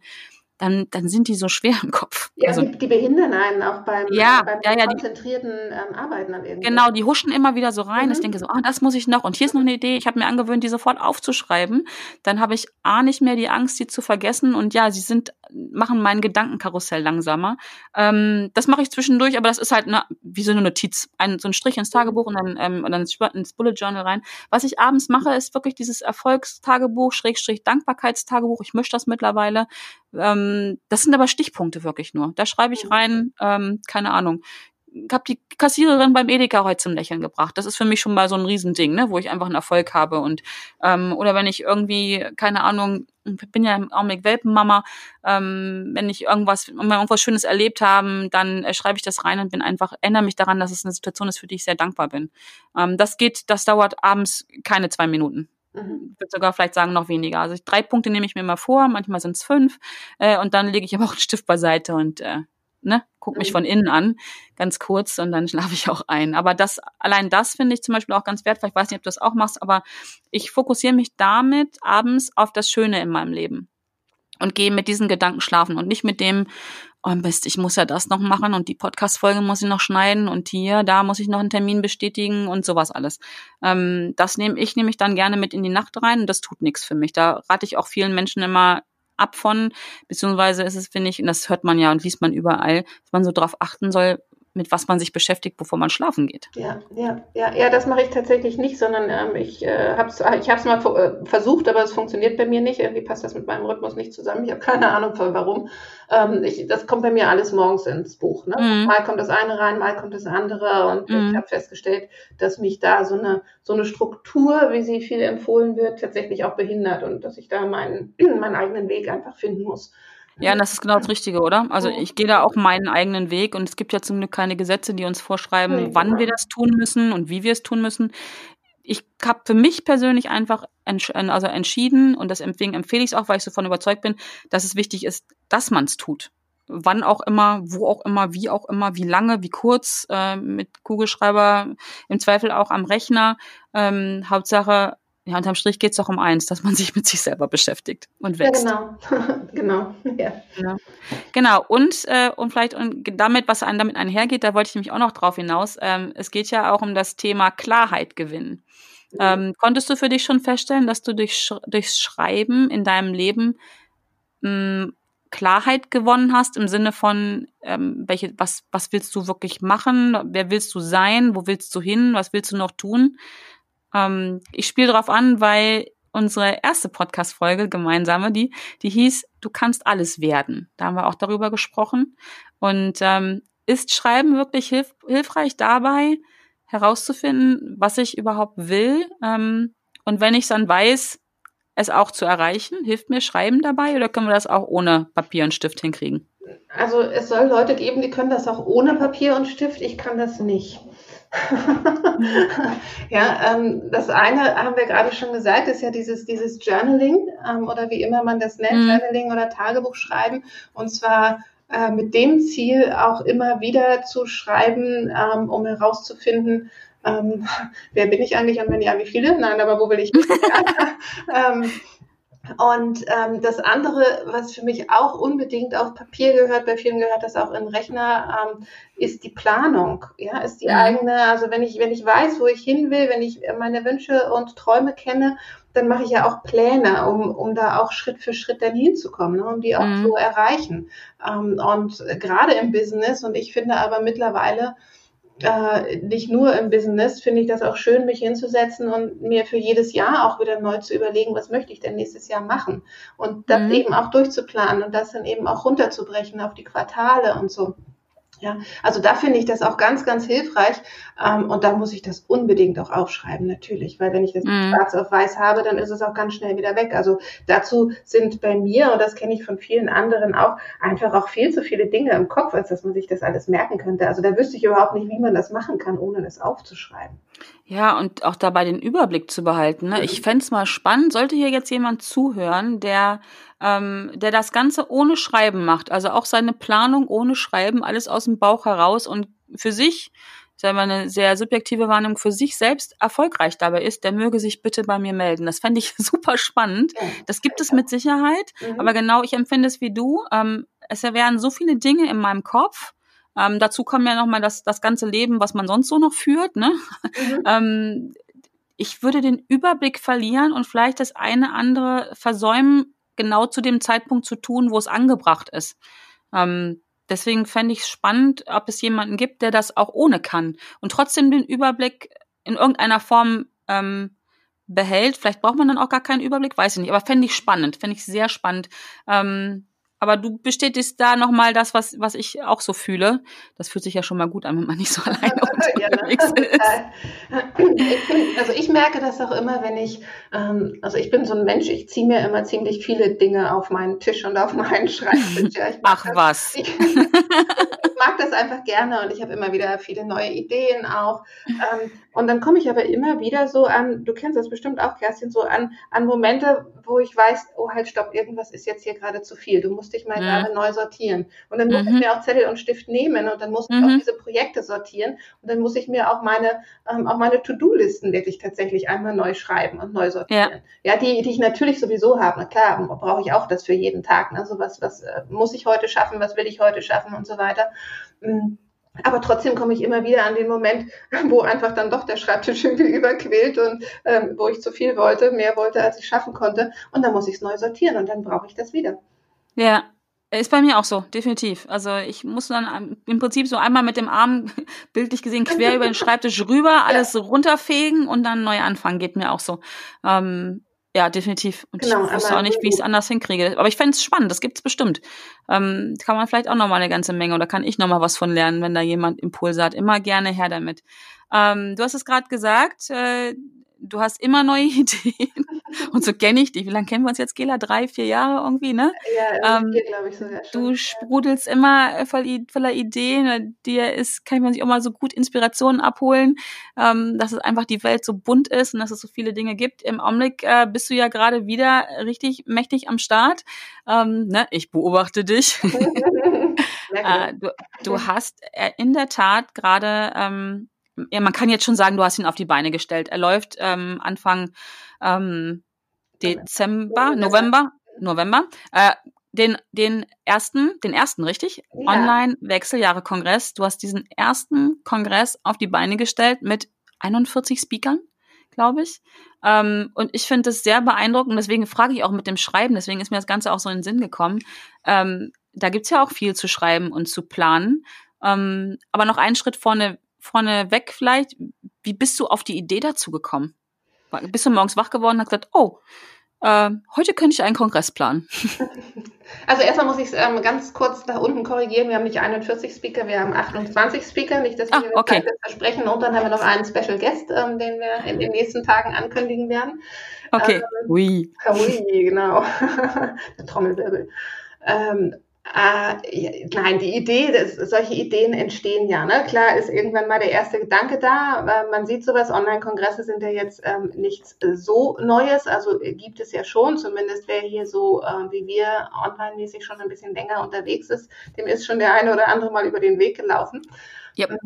dann, dann sind die so schwer im Kopf. Ja, also, die, die, behindern einen auch beim, ja, beim ja, ja, konzentrierten ähm, Arbeiten an irgendwas. Genau, die huschen immer wieder so rein. Mhm. Ich denke so, ah, das muss ich noch. Und hier ist noch eine Idee. Ich habe mir angewöhnt, die sofort aufzuschreiben. Dann habe ich A, nicht mehr die Angst, die zu vergessen. Und ja, sie sind, machen mein Gedankenkarussell langsamer. Ähm, das mache ich zwischendurch, aber das ist halt eine, wie so eine Notiz. Ein, so ein Strich ins Tagebuch und dann, ähm, und dann ins Bullet Journal rein. Was ich abends mache, ist wirklich dieses Erfolgstagebuch, Schrägstrich Dankbarkeitstagebuch. Ich mische das mittlerweile. Ähm, das sind aber Stichpunkte wirklich nur. Da schreibe ich rein, ähm, keine Ahnung. Ich habe die Kassiererin beim Edeka heute zum Lächeln gebracht. Das ist für mich schon mal so ein Riesending, ne, wo ich einfach einen Erfolg habe. Und ähm, oder wenn ich irgendwie, keine Ahnung, bin ja im Augenblick Welpenmama, ähm, wenn ich irgendwas, wenn wir irgendwas Schönes erlebt haben, dann äh, schreibe ich das rein und bin einfach, erinnere mich daran, dass es eine Situation ist, für die ich sehr dankbar bin. Ähm, das geht, das dauert abends keine zwei Minuten. Mhm. Ich würde sogar vielleicht sagen, noch weniger. Also drei Punkte nehme ich mir mal vor, manchmal sind es fünf. Äh, und dann lege ich aber auch einen Stift beiseite und äh, ne, guck mich mhm. von innen an, ganz kurz, und dann schlafe ich auch ein. Aber das, allein das finde ich zum Beispiel auch ganz wertvoll. Ich weiß nicht, ob du das auch machst, aber ich fokussiere mich damit abends auf das Schöne in meinem Leben und gehe mit diesen Gedanken schlafen und nicht mit dem, oh Mist, ich muss ja das noch machen und die Podcast-Folge muss ich noch schneiden und hier, da muss ich noch einen Termin bestätigen und sowas alles. Ähm, das nehme ich nämlich dann gerne mit in die Nacht rein und das tut nichts für mich. Da rate ich auch vielen Menschen immer ab von, beziehungsweise ist es, finde ich, und das hört man ja und liest man überall, dass man so darauf achten soll, mit was man sich beschäftigt, bevor man schlafen geht. Ja, ja, ja, ja, das mache ich tatsächlich nicht, sondern ähm, ich äh, habe es ich hab's mal äh, versucht, aber es funktioniert bei mir nicht. Irgendwie passt das mit meinem Rhythmus nicht zusammen. Ich habe keine Ahnung von warum. Ähm, ich, das kommt bei mir alles morgens ins Buch. Ne? Mhm. Mal kommt das eine rein, mal kommt das andere. Und mhm. ich habe festgestellt, dass mich da so eine, so eine Struktur, wie sie viel empfohlen wird, tatsächlich auch behindert und dass ich da meinen, (clears throat) meinen eigenen Weg einfach finden muss. Ja, und das ist genau das Richtige, oder? Also ich gehe da auch meinen eigenen Weg und es gibt ja zum Glück keine Gesetze, die uns vorschreiben, wann wir das tun müssen und wie wir es tun müssen. Ich habe für mich persönlich einfach entsch also entschieden und deswegen empfehle ich es auch, weil ich so davon überzeugt bin, dass es wichtig ist, dass man es tut. Wann auch immer, wo auch immer, wie auch immer, wie lange, wie kurz, äh, mit Kugelschreiber, im Zweifel auch am Rechner. Ähm, Hauptsache, ja, unterm Strich geht es doch um eins, dass man sich mit sich selber beschäftigt und wächst. (laughs) Ja, genau. genau. Ja. Genau. Und, äh, und vielleicht und damit, was einem damit einhergeht, da wollte ich nämlich auch noch drauf hinaus. Ähm, es geht ja auch um das Thema Klarheit gewinnen. Mhm. Ähm, konntest du für dich schon feststellen, dass du durch, durchs Schreiben in deinem Leben mh, hm, Klarheit gewonnen hast im Sinne von, ähm, welche, was, was willst du wirklich machen? Wer willst du sein? Wo willst du hin? Was willst du noch tun? Ähm, ich spiele darauf an, weil unsere erste Podcast-Folge, gemeinsame, die, die hieß, du kannst alles werden. Da haben wir auch darüber gesprochen. Und ähm, ist Schreiben wirklich hilf hilfreich dabei, herauszufinden, was ich überhaupt will? Ähm, und wenn ich dann weiß, es auch zu erreichen, hilft mir Schreiben dabei oder können wir das auch ohne Papier und Stift hinkriegen? Also es soll Leute geben, die können das auch ohne Papier und Stift. Ich kann das nicht. (laughs) ja, ähm, das eine haben wir gerade schon gesagt, ist ja dieses, dieses Journaling ähm, oder wie immer man das nennt, mhm. Journaling oder Tagebuch schreiben. Und zwar äh, mit dem Ziel auch immer wieder zu schreiben, ähm, um herauszufinden, ähm, (laughs) wer bin ich eigentlich und wenn ja, wie viele? Nein, aber wo will ich (laughs) ähm, und ähm, das andere, was für mich auch unbedingt auf Papier gehört, bei vielen gehört das auch in Rechner, ähm, ist die Planung. Ja, ist die mhm. eigene, also wenn ich, wenn ich weiß, wo ich hin will, wenn ich meine Wünsche und Träume kenne, dann mache ich ja auch Pläne, um, um da auch Schritt für Schritt dann hinzukommen, ne, um die auch mhm. zu erreichen. Ähm, und gerade im Business, und ich finde aber mittlerweile, äh, nicht nur im Business, finde ich das auch schön, mich hinzusetzen und mir für jedes Jahr auch wieder neu zu überlegen, was möchte ich denn nächstes Jahr machen und das mhm. eben auch durchzuplanen und das dann eben auch runterzubrechen auf die Quartale und so. Ja, also da finde ich das auch ganz, ganz hilfreich. Ähm, und da muss ich das unbedingt auch aufschreiben, natürlich, weil wenn ich das mm. schwarz auf weiß habe, dann ist es auch ganz schnell wieder weg. Also dazu sind bei mir, und das kenne ich von vielen anderen auch, einfach auch viel zu viele Dinge im Kopf, als dass man sich das alles merken könnte. Also da wüsste ich überhaupt nicht, wie man das machen kann, ohne das aufzuschreiben. Ja, und auch dabei den Überblick zu behalten. Ne? Ich fände es mal spannend, sollte hier jetzt jemand zuhören, der, ähm, der das Ganze ohne Schreiben macht, also auch seine Planung ohne Schreiben, alles aus dem Bauch heraus und für sich sagen wir, eine sehr subjektive Wahrnehmung für sich selbst erfolgreich dabei ist, der möge sich bitte bei mir melden. Das fände ich (laughs) super spannend. Das gibt es mit Sicherheit. Mhm. Aber genau, ich empfinde es wie du. Ähm, es wären so viele Dinge in meinem Kopf. Ähm, dazu kommen ja nochmal das, das ganze Leben, was man sonst so noch führt. Ne? Mhm. (laughs) ähm, ich würde den Überblick verlieren und vielleicht das eine andere versäumen, genau zu dem Zeitpunkt zu tun, wo es angebracht ist. Ähm, deswegen fände ich es spannend, ob es jemanden gibt, der das auch ohne kann und trotzdem den Überblick in irgendeiner Form ähm, behält. Vielleicht braucht man dann auch gar keinen Überblick, weiß ich nicht. Aber fände ich spannend, fände ich sehr spannend. Ähm, aber du bestätigst da nochmal das, was, was ich auch so fühle. Das fühlt sich ja schon mal gut an, wenn man nicht so (laughs) alleine (laughs) unterwegs ja, ist. also ich merke das auch immer, wenn ich, ähm, also ich bin so ein Mensch, ich ziehe mir immer ziemlich viele Dinge auf meinen Tisch und auf meinen Schreibtisch. Ja, Ach das, was. Ich, (laughs) ich, mag das einfach gerne und ich habe immer wieder viele neue Ideen auch. Ähm, und dann komme ich aber immer wieder so an, du kennst das bestimmt auch, Kerstin, so an, an Momente, wo ich weiß, oh halt, stopp, irgendwas ist jetzt hier gerade zu viel. Du musst dich mal mhm. gerade neu sortieren. Und dann muss mhm. ich mir auch Zettel und Stift nehmen und dann muss ich mhm. auch diese Projekte sortieren. Und dann muss ich mir auch meine, ähm, auch meine To-Do-Listen wirklich tatsächlich einmal neu schreiben und neu sortieren. Ja, ja die, die ich natürlich sowieso habe. Na klar, brauche ich auch das für jeden Tag. Ne? So was, was äh, muss ich heute schaffen, was will ich heute schaffen und so weiter. Mhm. Aber trotzdem komme ich immer wieder an den Moment, (laughs) wo einfach dann doch der Schreibtisch (laughs) irgendwie überquillt und ähm, wo ich zu viel wollte, mehr wollte, als ich schaffen konnte. Und dann muss ich es neu sortieren und dann brauche ich das wieder. Ja, ist bei mir auch so, definitiv. Also ich muss dann im Prinzip so einmal mit dem Arm, (laughs) bildlich gesehen, quer über den Schreibtisch rüber, (laughs) alles ja. runterfegen und dann neu anfangen, geht mir auch so. Ähm, ja, definitiv. Und genau, ich wusste auch nicht, wie ich es anders hinkriege. Aber ich fände es spannend, das gibt's bestimmt. Ähm, kann man vielleicht auch noch mal eine ganze Menge oder kann ich noch mal was von lernen, wenn da jemand Impulse hat. Immer gerne her damit. Ähm, du hast es gerade gesagt, äh, du hast immer neue (laughs) Ideen. Und so kenne ich dich. Wie lange kennen wir uns jetzt, Gela? Drei, vier Jahre irgendwie, ne? Ja, ähm, glaube ich sogar schon. Du sprudelst immer voll, voller Ideen. Dir ist, kann man sich auch mal so gut Inspirationen abholen, ähm, dass es einfach die Welt so bunt ist und dass es so viele Dinge gibt. Im Augenblick äh, bist du ja gerade wieder richtig mächtig am Start. Ähm, ne? Ich beobachte dich. (laughs) äh, du, du hast äh, in der Tat gerade ähm, ja, man kann jetzt schon sagen, du hast ihn auf die Beine gestellt. Er läuft ähm, Anfang ähm, Dezember, November, November. Äh, den, den ersten, den ersten, richtig? Ja. Online-Wechseljahre-Kongress. Du hast diesen ersten Kongress auf die Beine gestellt mit 41 Speakern, glaube ich. Ähm, und ich finde das sehr beeindruckend. Deswegen frage ich auch mit dem Schreiben, deswegen ist mir das Ganze auch so in den Sinn gekommen. Ähm, da gibt's ja auch viel zu schreiben und zu planen. Ähm, aber noch einen Schritt vorne vorneweg vielleicht, wie bist du auf die Idee dazu gekommen? Bist du morgens wach geworden und hast gesagt, oh, äh, heute könnte ich einen Kongress planen? (laughs) Also erstmal muss ich es ähm, ganz kurz da unten korrigieren. Wir haben nicht 41 Speaker, wir haben 28 Speaker. Nicht, dass wir ah, okay. das versprechen. Und dann haben wir noch einen Special Guest, ähm, den wir in den nächsten Tagen ankündigen werden. Okay. Ähm, ui. Ui, genau. (laughs) Der Trommelwirbel. Ähm, äh, nein, die Idee, das, solche Ideen entstehen ja. Ne? Klar ist irgendwann mal der erste Gedanke da. Äh, man sieht sowas, Online-Kongresse sind ja jetzt ähm, nichts so Neues. Also äh, gibt es ja schon, zumindest wer hier so äh, wie wir online-mäßig schon ein bisschen länger unterwegs ist, dem ist schon der eine oder andere mal über den Weg gelaufen. Yep.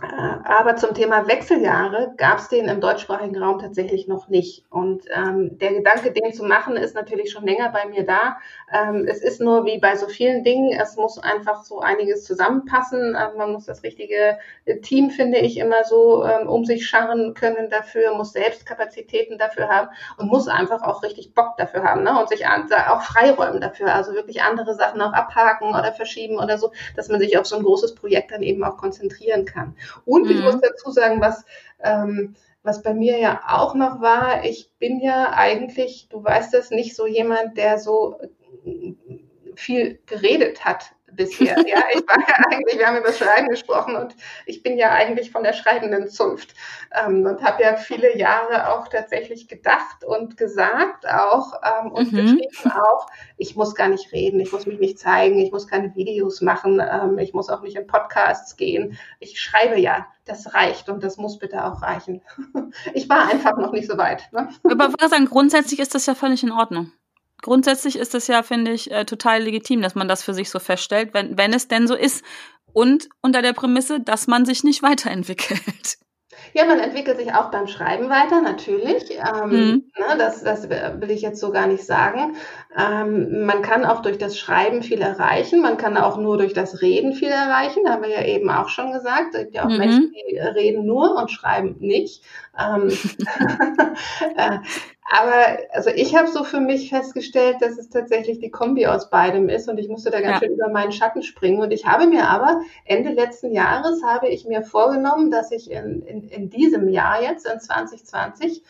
Äh, aber zum Thema Wechseljahre gab es den im deutschsprachigen Raum tatsächlich noch nicht. Und ähm, der Gedanke, den zu machen, ist natürlich schon länger bei mir da. Ähm, es ist nur wie bei so vielen Dingen, es muss einfach so einiges zusammenpassen. Ähm, man muss das richtige Team, finde ich, immer so ähm, um sich scharren können dafür, muss selbst Kapazitäten dafür haben und muss einfach auch richtig Bock dafür haben ne? und sich auch freiräumen dafür. Also wirklich andere Sachen auch abhaken oder verschieben oder so, dass man sich auf so ein großes Projekt dann eben auch konzentrieren kann. Und mhm. ich muss dazu sagen, was, ähm, was bei mir ja auch noch war, ich bin ja eigentlich, du weißt es, nicht so jemand, der so äh, viel geredet hat bisher. Ja, (laughs) ich war ja eigentlich, wir haben über Schreiben gesprochen und ich bin ja eigentlich von der schreibenden Zunft ähm, und habe ja viele Jahre auch tatsächlich gedacht und gesagt auch ähm, und mhm. geschrieben auch, ich muss gar nicht reden, ich muss mich nicht zeigen, ich muss keine Videos machen, ähm, ich muss auch nicht in Podcasts gehen. Ich schreibe ja, das reicht und das muss bitte auch reichen. (laughs) ich war einfach noch nicht so weit. Ne? Aber was sagen, grundsätzlich ist das ja völlig in Ordnung grundsätzlich ist es ja, finde ich, äh, total legitim, dass man das für sich so feststellt, wenn, wenn es denn so ist. Und unter der Prämisse, dass man sich nicht (laughs) weiterentwickelt. Ja, man entwickelt sich auch beim Schreiben weiter, natürlich. Ähm, mhm. ne, das, das will ich jetzt so gar nicht sagen. Ähm, man kann auch durch das Schreiben viel erreichen. Man kann auch nur durch das Reden viel erreichen. Haben wir ja eben auch schon gesagt. Es gibt ja auch mhm. Menschen, die reden nur und schreiben nicht. Ähm, (laughs) äh, aber also ich habe so für mich festgestellt, dass es tatsächlich die Kombi aus beidem ist und ich musste da ganz ja. schön über meinen Schatten springen. Und ich habe mir aber Ende letzten Jahres habe ich mir vorgenommen, dass ich in, in, in diesem Jahr jetzt, in 2020,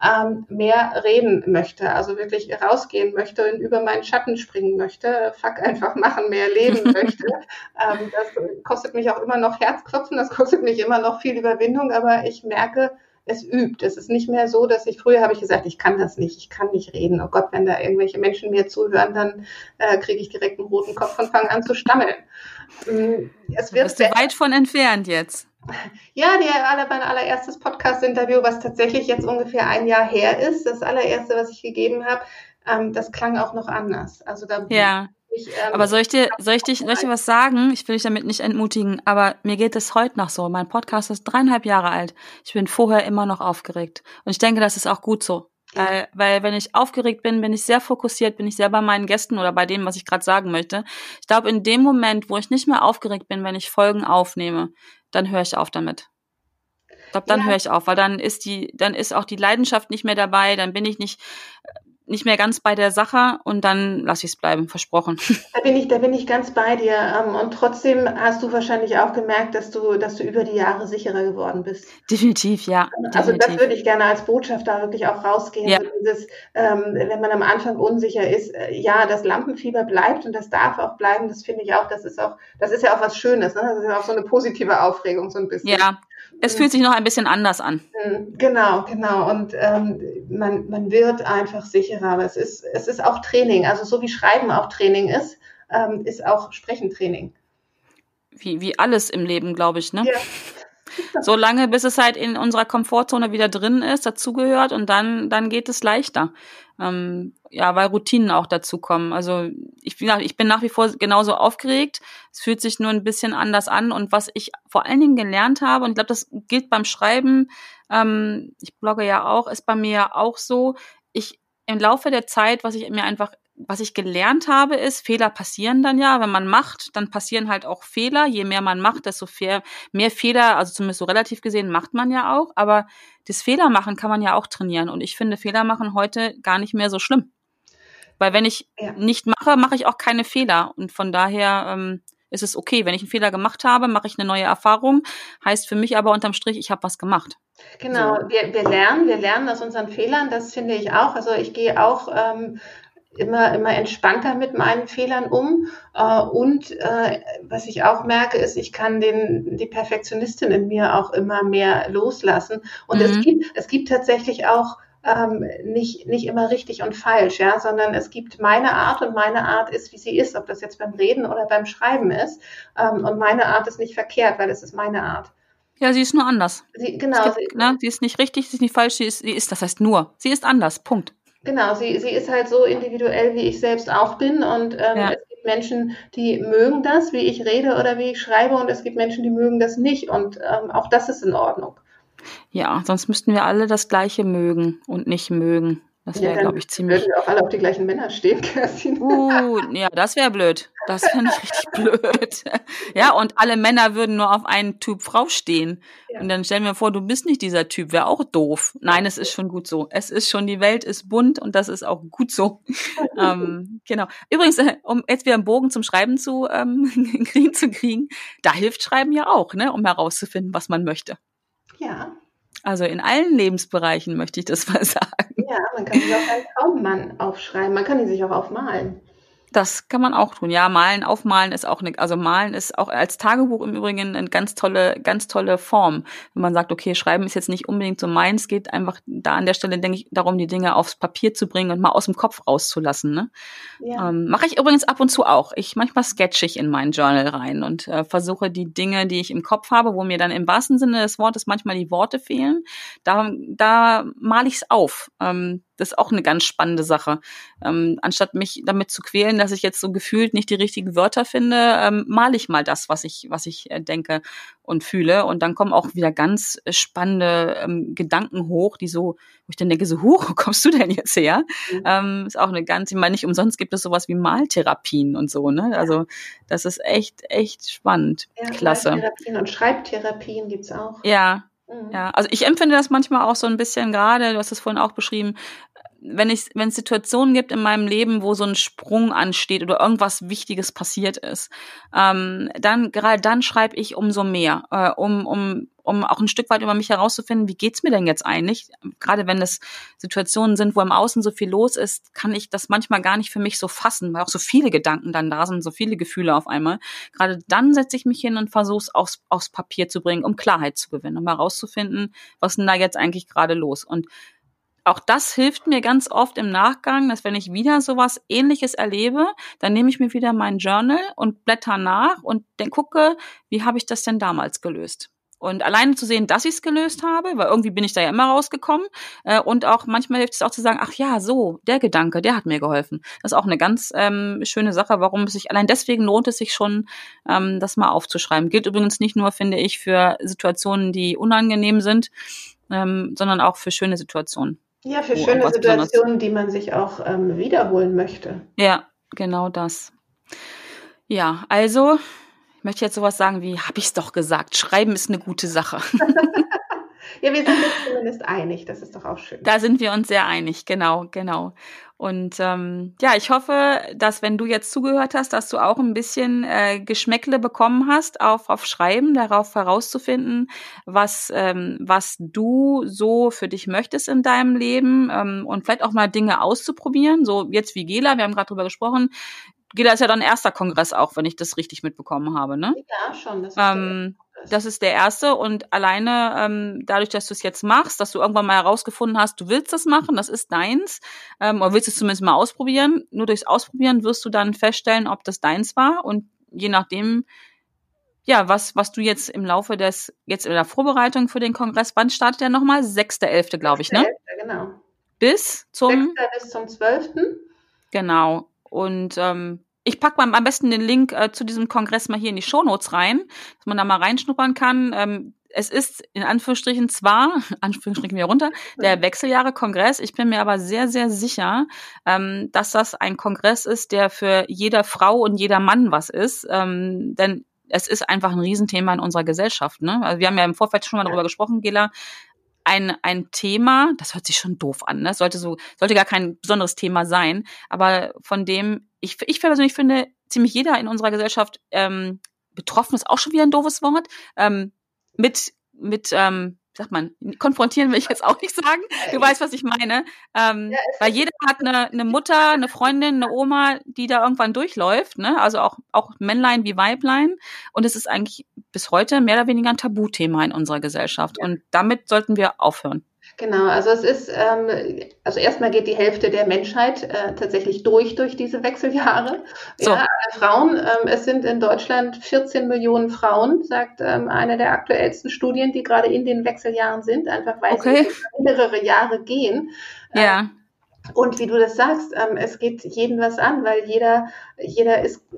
ähm, mehr reden möchte, also wirklich rausgehen möchte und über meinen Schatten springen möchte, fuck einfach machen, mehr leben (laughs) möchte. Ähm, das kostet mich auch immer noch Herzklopfen, das kostet mich immer noch viel Überwindung, aber ich merke, es übt. Es ist nicht mehr so, dass ich, früher habe ich gesagt, ich kann das nicht, ich kann nicht reden. Oh Gott, wenn da irgendwelche Menschen mir zuhören, dann äh, kriege ich direkt einen roten Kopf und fange an zu stammeln. Mm, es wird bist du weit von entfernt jetzt. Ja, die, mein allererstes Podcast-Interview, was tatsächlich jetzt ungefähr ein Jahr her ist, das allererste, was ich gegeben habe, ähm, das klang auch noch anders. Also da ja. Ich, ähm, aber soll ich dir, soll ich dich, soll ich dir was sagen? Ich will dich damit nicht entmutigen, aber mir geht es heute noch so. Mein Podcast ist dreieinhalb Jahre alt. Ich bin vorher immer noch aufgeregt. Und ich denke, das ist auch gut so. Ja. Weil, weil wenn ich aufgeregt bin, bin ich sehr fokussiert, bin ich sehr bei meinen Gästen oder bei dem, was ich gerade sagen möchte. Ich glaube, in dem Moment, wo ich nicht mehr aufgeregt bin, wenn ich Folgen aufnehme, dann höre ich auf damit. Ich glaube, dann ja. höre ich auf, weil dann ist die, dann ist auch die Leidenschaft nicht mehr dabei, dann bin ich nicht nicht mehr ganz bei der Sache und dann lasse ich es bleiben, versprochen. (laughs) Da bin ich, da bin ich ganz bei dir. Ähm, und trotzdem hast du wahrscheinlich auch gemerkt, dass du, dass du über die Jahre sicherer geworden bist. Definitiv, ja. Also definitiv. das würde ich gerne als Botschaft da wirklich auch rausgehen. Ja. dieses, ähm, wenn man am Anfang unsicher ist, äh, ja, das Lampenfieber bleibt und das darf auch bleiben. Das finde ich auch, das ist auch, das ist ja auch was Schönes. Ne? Das ist ja auch so eine positive Aufregung so ein bisschen. Ja, es fühlt sich noch ein bisschen anders an. Mhm, genau, genau. Und ähm, man, man wird einfach sicherer. Aber es ist, es ist auch Training. Also so wie Schreiben auch Training ist, ähm, ist auch Sprechen Training. Wie, wie alles im Leben, glaube ich, ne? Ja. (laughs) So lange, bis es halt in unserer Komfortzone wieder drin ist, dazugehört und dann, dann geht es leichter. Ähm, ja, weil Routinen auch dazu kommen. Also ich, ich bin nach wie vor genauso aufgeregt. Es fühlt sich nur ein bisschen anders an. Und was ich vor allen Dingen gelernt habe, und ich glaube, das gilt beim Schreiben, ähm, ich blogge ja auch, ist bei mir auch so, ich im Laufe der Zeit, was ich mir einfach was ich gelernt habe, ist, Fehler passieren dann ja. Wenn man macht, dann passieren halt auch Fehler. Je mehr man macht, desto mehr, mehr Fehler, also zumindest so relativ gesehen, macht man ja auch. Aber das Fehler machen kann man ja auch trainieren. Und ich finde Fehler machen heute gar nicht mehr so schlimm. Weil wenn ich ja. nicht mache, mache ich auch keine Fehler. Und von daher ähm, ist es okay. Wenn ich einen Fehler gemacht habe, mache ich eine neue Erfahrung. Heißt für mich aber unterm Strich, ich habe was gemacht. Genau, so. wir, wir lernen, wir lernen aus unseren Fehlern, das finde ich auch. Also ich gehe auch ähm, immer, immer entspannter mit meinen Fehlern um. Äh, und äh, was ich auch merke, ist, ich kann den, die Perfektionistin in mir auch immer mehr loslassen. Und mhm. es gibt, es gibt tatsächlich auch ähm, nicht, nicht immer richtig und falsch, ja, sondern es gibt meine Art und meine Art ist, wie sie ist, ob das jetzt beim Reden oder beim Schreiben ist. Ähm, und meine Art ist nicht verkehrt, weil es ist meine Art. Ja, sie ist nur anders. Sie, genau. Gibt, sie, ne, sie ist nicht richtig, sie ist nicht falsch, sie ist, sie ist, das heißt nur. Sie ist anders. Punkt. Genau, sie, sie ist halt so individuell, wie ich selbst auch bin. Und ähm, ja. es gibt Menschen, die mögen das, wie ich rede oder wie ich schreibe. Und es gibt Menschen, die mögen das nicht. Und ähm, auch das ist in Ordnung. Ja, sonst müssten wir alle das Gleiche mögen und nicht mögen. Das wäre, ja, glaube ich, ziemlich. Würden wir auch alle auf die gleichen Männer stehen, (laughs) Kerstin. Uh, ja, das wäre blöd. Das fände ich richtig (laughs) blöd. ja, und alle Männer würden nur auf einen Typ Frau stehen. Ja. Und dann stellen wir vor, du bist nicht dieser Typ, wäre auch doof. Nein, es ist schon gut so. Es ist schon, die Welt ist bunt und das ist auch gut so. (laughs) ähm, genau. Übrigens, äh, um jetzt wieder einen Bogen zum Schreiben zu ähm, kriegen, zu kriegen, da hilft Schreiben ja auch, ne, um herauszufinden, was man möchte. Ja. Also in allen Lebensbereichen möchte ich das mal (laughs) sagen. Ja, man kann sich auch einen Traummann aufschreiben, man kann ihn sich auch aufmalen. Das kann man auch tun. Ja, malen, aufmalen ist auch eine, also malen ist auch als Tagebuch im Übrigen eine ganz tolle, ganz tolle Form. Wenn man sagt, okay, schreiben ist jetzt nicht unbedingt so meins, geht einfach da an der Stelle, denke ich, darum, die Dinge aufs Papier zu bringen und mal aus dem Kopf rauszulassen. Ne? Ja. Ähm, Mache ich übrigens ab und zu auch. Ich manchmal sketch ich in mein Journal rein und äh, versuche die Dinge, die ich im Kopf habe, wo mir dann im wahrsten Sinne des Wortes manchmal die Worte fehlen, da, da male ich es auf. Ähm, das ist auch eine ganz spannende Sache. Ähm, anstatt mich damit zu quälen, dass ich jetzt so gefühlt nicht die richtigen Wörter finde, ähm, male ich mal das, was ich, was ich äh, denke und fühle. Und dann kommen auch wieder ganz spannende ähm, Gedanken hoch, die so, wo ich dann denke, so, huch, wo kommst du denn jetzt her? Mhm. Ähm, ist auch eine ganz, ich meine, nicht umsonst gibt es sowas wie Maltherapien und so, ne? Also das ist echt, echt spannend. Ja, Klasse. Maltherapien und Schreibtherapien gibt's auch. Ja, Mhm. Ja, also ich empfinde das manchmal auch so ein bisschen gerade, du hast es vorhin auch beschrieben, wenn ich, wenn es Situationen gibt in meinem Leben, wo so ein Sprung ansteht oder irgendwas Wichtiges passiert ist, ähm, dann gerade dann schreibe ich umso mehr, äh, um, um, um auch ein Stück weit über mich herauszufinden, wie geht's mir denn jetzt eigentlich? Gerade wenn es Situationen sind, wo im Außen so viel los ist, kann ich das manchmal gar nicht für mich so fassen, weil auch so viele Gedanken dann da sind, so viele Gefühle auf einmal. Gerade dann setze ich mich hin und versuche es aufs, aufs Papier zu bringen, um Klarheit zu gewinnen, um herauszufinden, was denn da jetzt eigentlich gerade los? Und auch das hilft mir ganz oft im Nachgang, dass wenn ich wieder sowas ähnliches erlebe, dann nehme ich mir wieder mein Journal und blätter nach und dann gucke, wie habe ich das denn damals gelöst? Und alleine zu sehen, dass ich es gelöst habe, weil irgendwie bin ich da ja immer rausgekommen. Äh, und auch manchmal hilft es auch zu sagen, ach ja, so, der Gedanke, der hat mir geholfen. Das ist auch eine ganz ähm, schöne Sache, warum es sich, allein deswegen lohnt es sich schon, ähm, das mal aufzuschreiben. Gilt übrigens nicht nur, finde ich, für Situationen, die unangenehm sind, ähm, sondern auch für schöne Situationen. Ja, für schöne Situationen, die man sich auch ähm, wiederholen möchte. Ja, genau das. Ja, also, ich möchte jetzt sowas sagen wie, habe ich es doch gesagt, schreiben ist eine gute Sache. (laughs) ja, wir sind uns zumindest einig, das ist doch auch schön. Da sind wir uns sehr einig, genau, genau. Und ähm, ja, ich hoffe, dass wenn du jetzt zugehört hast, dass du auch ein bisschen äh, Geschmäckle bekommen hast auf, auf Schreiben, darauf herauszufinden, was, ähm, was du so für dich möchtest in deinem Leben ähm, und vielleicht auch mal Dinge auszuprobieren. So jetzt wie Gela, wir haben gerade drüber gesprochen. Gela ist ja dann erster Kongress auch, wenn ich das richtig mitbekommen habe, ne? Ja, schon. Das ist ähm, das ist der erste. Und alleine ähm, dadurch, dass du es jetzt machst, dass du irgendwann mal herausgefunden hast, du willst das machen, das ist deins, ähm, oder willst es zumindest mal ausprobieren. Nur durchs Ausprobieren wirst du dann feststellen, ob das deins war. Und je nachdem, ja, was, was du jetzt im Laufe des, jetzt in der Vorbereitung für den Kongress, wann startet der nochmal? 6.11., glaube ich, ne? 6. genau. Bis zum? 6. bis zum 12. Genau. Und ähm, ich packe mal am besten den Link äh, zu diesem Kongress mal hier in die Shownotes rein, dass man da mal reinschnuppern kann. Ähm, es ist in Anführungsstrichen zwar, (laughs) Anführungsstrichen wieder runter, der Wechseljahre-Kongress. Ich bin mir aber sehr, sehr sicher, ähm, dass das ein Kongress ist, der für jeder Frau und jeder Mann was ist. Ähm, denn es ist einfach ein Riesenthema in unserer Gesellschaft. Ne? Also wir haben ja im Vorfeld schon mal darüber gesprochen, Gela, ein, ein Thema, das hört sich schon doof an, ne? sollte so, sollte gar kein besonderes Thema sein, aber von dem ich, ich persönlich finde, ziemlich jeder in unserer Gesellschaft ähm, betroffen ist auch schon wieder ein doofes Wort, ähm, mit, mit ähm, sagt man, konfrontieren will ich jetzt auch nicht sagen. Du weißt, was ich meine. Ähm, ja, weil jeder hat eine, eine Mutter, eine Freundin, eine Oma, die da irgendwann durchläuft, ne? Also auch, auch Männlein wie Weiblein. Und es ist eigentlich bis heute mehr oder weniger ein Tabuthema in unserer Gesellschaft. Ja. Und damit sollten wir aufhören. Genau, also es ist, ähm, also erstmal geht die Hälfte der Menschheit äh, tatsächlich durch durch diese Wechseljahre. (laughs) So. Ja, Frauen, ähm, es sind in Deutschland 14 Millionen Frauen, sagt ähm, eine der aktuellsten Studien, die gerade in den Wechseljahren sind, einfach weil okay. sie mehrere Jahre gehen. Ja. Ähm, und wie du das sagst, ähm, es geht jeden was an, weil jeder, jeder ist, äh,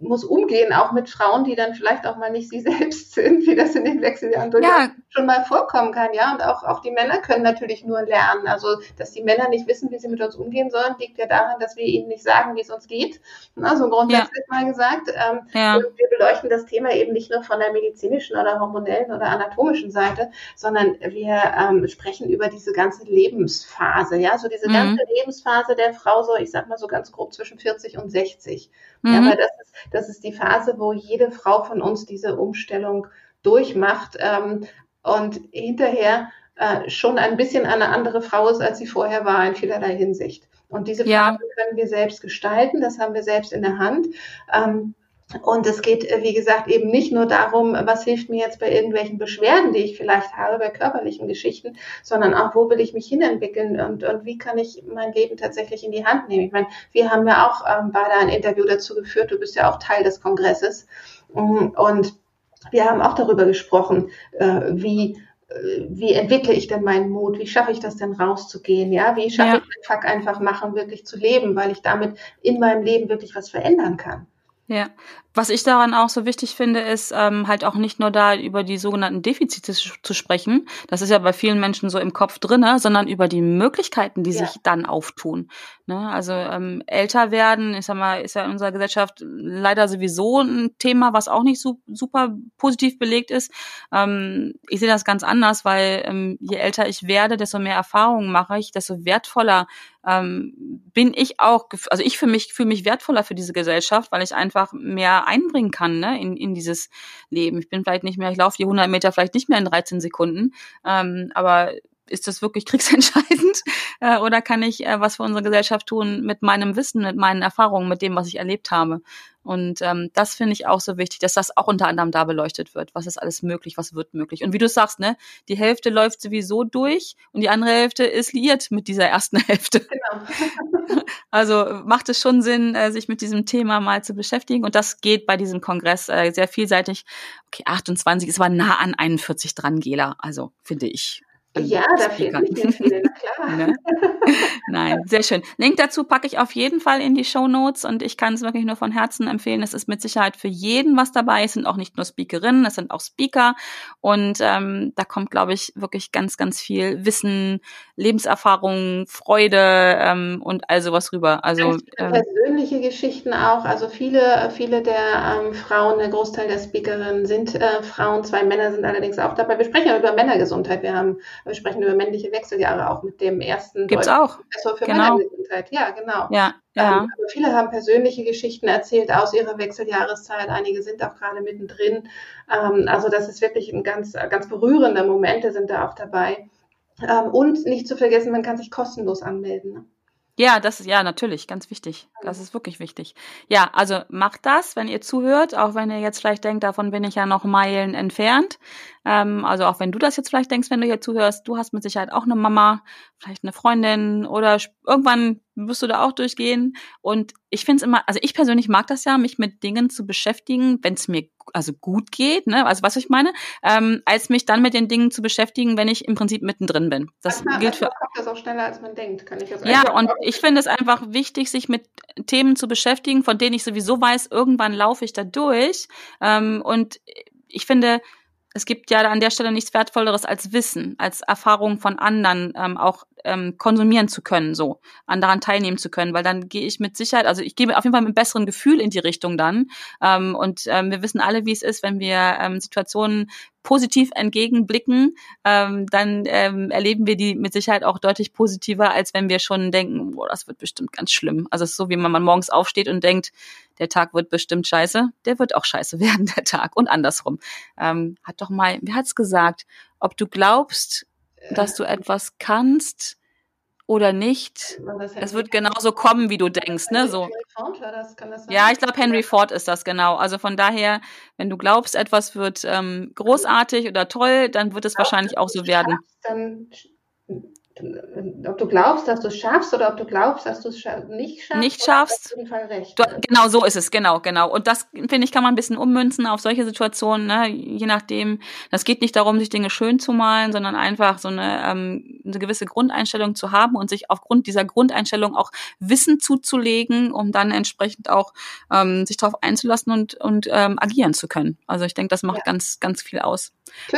muss umgehen, auch mit Frauen, die dann vielleicht auch mal nicht sie (laughs) selbst sind, wie das in den Wechseljahren durchaus ja. schon mal vorkommen kann, ja. Und auch, auch die Männer können natürlich nur lernen. Also, dass die Männer nicht wissen, wie sie mit uns umgehen sollen, liegt ja daran, dass wir ihnen nicht sagen, wie es uns geht. Also grundsätzlich ja. mal gesagt. Ähm, ja. wir beleuchten das Thema eben nicht nur von der medizinischen oder hormonellen oder anatomischen Seite, sondern wir ähm, sprechen über diese ganze Lebensphase, ja, so diese mhm. ganze Lebensphase der Frau, so ich sag mal so ganz grob zwischen 40 und 60. Mhm. Ja, weil das ist, das ist die Phase, wo jede Frau von uns diese Umstellung durchmacht ähm, und hinterher äh, schon ein bisschen eine andere Frau ist, als sie vorher war in vielerlei Hinsicht. Und diese Phase ja. können wir selbst gestalten, das haben wir selbst in der Hand. Ähm, und es geht, äh, wie gesagt, eben nicht nur darum, was hilft mir jetzt bei irgendwelchen Beschwerden, die ich vielleicht habe, bei körperlichen Geschichten, sondern auch, wo will ich mich hinentwickeln und, und wie kann ich mein Leben tatsächlich in die Hand nehmen. Ich meine, wir haben ja auch ähm, beide ein Interview dazu geführt, du bist ja auch Teil des Kongresses. Mm, und wir haben auch darüber gesprochen, äh, wie wie entwickle ich denn meinen Mut? Wie schaffe ich das denn rauszugehen? Ja, wie schaffe ja. ich den Fuck einfach machen, wirklich zu leben, weil ich damit in meinem Leben wirklich was verändern kann? Ja, was ich daran auch so wichtig finde, ist ähm, halt auch nicht nur da über die sogenannten Defizite zu sprechen. Das ist ja bei vielen Menschen so im Kopf drinne, sondern über die Möglichkeiten, die ja. sich dann auftun. Ne? Also ähm, älter werden, ich sag mal, ist ja in unserer Gesellschaft leider sowieso ein Thema, was auch nicht so, super positiv belegt ist. Ähm, ich sehe das ganz anders, weil ähm, je älter ich werde, desto mehr Erfahrungen mache ich, desto wertvoller ähm, bin ich auch, also ich für mich fühle mich wertvoller für diese Gesellschaft, weil ich einfach mehr einbringen kann ne, in, in dieses Leben. Ich bin vielleicht nicht mehr, ich laufe die 100 Meter vielleicht nicht mehr in 13 Sekunden, ähm, aber ist das wirklich (laughs) kriegsentscheidend äh, oder kann ich äh, was für unsere Gesellschaft tun mit meinem Wissen, mit meinen Erfahrungen, mit dem, was ich erlebt habe? Und ähm, das finde ich auch so wichtig, dass das auch unter anderem da beleuchtet wird. Was ist alles möglich, was wird möglich? Und wie du sagst, ne, die Hälfte läuft sowieso durch und die andere Hälfte ist liiert mit dieser ersten (laughs) Hälfte. Genau. (laughs) also macht es schon Sinn, äh, sich mit diesem Thema mal zu beschäftigen. Und das geht bei diesem Kongress äh, sehr vielseitig. Okay, 28 ist aber nah an 41 dran, Gela. Also finde ich. Ja, da fehlt nicht viel, klar. Ne? (laughs) Nein, sehr schön. Link dazu packe ich auf jeden Fall in die Show Notes und ich kann es wirklich nur von Herzen empfehlen. Es ist mit Sicherheit für jeden was dabei. Es sind auch nicht nur Speakerinnen, es sind auch Speaker und ähm, da kommt, glaube ich, wirklich ganz, ganz viel Wissen, Lebenserfahrung, Freude ähm, und all sowas rüber. Also ähm, persönliche Geschichten auch. Also viele, viele der ähm, Frauen, der Großteil der Speakerinnen sind äh, Frauen. Zwei Männer sind allerdings auch dabei. Wir sprechen ja über Männergesundheit. Wir haben wir sprechen über männliche Wechseljahre auch mit dem ersten Gibt's auch. Professor für genau. Männergesundheit. Ja, genau. Ja, ja. Ähm, viele haben persönliche Geschichten erzählt aus ihrer Wechseljahreszeit. Einige sind auch gerade mittendrin. Ähm, also das ist wirklich ein ganz, ganz berührender Momente sind da auch dabei. Ähm, und nicht zu vergessen, man kann sich kostenlos anmelden. Ne? Ja, das ist ja natürlich ganz wichtig. Das ist wirklich wichtig. Ja, also macht das, wenn ihr zuhört, auch wenn ihr jetzt vielleicht denkt, davon bin ich ja noch Meilen entfernt. Ähm, also auch wenn du das jetzt vielleicht denkst, wenn du hier zuhörst, du hast mit Sicherheit auch eine Mama, vielleicht eine Freundin oder irgendwann wirst du da auch durchgehen. Und ich finde es immer, also ich persönlich mag das ja, mich mit Dingen zu beschäftigen, wenn es mir also gut geht, ne, also was ich meine, ähm, als mich dann mit den Dingen zu beschäftigen, wenn ich im Prinzip mittendrin bin. Das manchmal, gilt für. kommt das auch schneller, als man denkt, kann ich das Ja, und ich finde es einfach wichtig, sich mit Themen zu beschäftigen, von denen ich sowieso weiß, irgendwann laufe ich da durch. Ähm, und ich finde, es gibt ja an der Stelle nichts Wertvolleres als Wissen, als Erfahrung von anderen ähm, auch ähm, konsumieren zu können, so an daran teilnehmen zu können, weil dann gehe ich mit Sicherheit, also ich gehe auf jeden Fall mit einem besseren Gefühl in die Richtung dann. Ähm, und ähm, wir wissen alle, wie es ist, wenn wir ähm, Situationen positiv entgegenblicken, ähm, dann ähm, erleben wir die mit Sicherheit auch deutlich positiver, als wenn wir schon denken, boah, das wird bestimmt ganz schlimm. Also es ist so, wie wenn man morgens aufsteht und denkt, der Tag wird bestimmt scheiße, der wird auch scheiße (laughs) werden, der Tag. Und andersrum. Ähm, hat doch mal, wer hat's gesagt? Ob du glaubst, dass du etwas kannst oder nicht. Es wird genauso kommen, wie du denkst, ne? So. Ja, ich glaube, Henry Ford ist das genau. Also von daher, wenn du glaubst, etwas wird ähm, großartig oder toll, dann wird es wahrscheinlich auch so werden. Dann ob du glaubst, dass du es schaffst oder ob du glaubst, dass du es nicht schaffst. Nicht schaffst. Auf jeden Fall recht. Du, genau, so ist es, genau, genau. Und das, finde ich, kann man ein bisschen ummünzen auf solche Situationen, ne? je nachdem. Das geht nicht darum, sich Dinge schön zu malen, sondern einfach so eine, ähm, eine gewisse Grundeinstellung zu haben und sich aufgrund dieser Grundeinstellung auch Wissen zuzulegen, um dann entsprechend auch ähm, sich darauf einzulassen und, und ähm, agieren zu können. Also ich denke, das macht ja. ganz, ganz viel aus.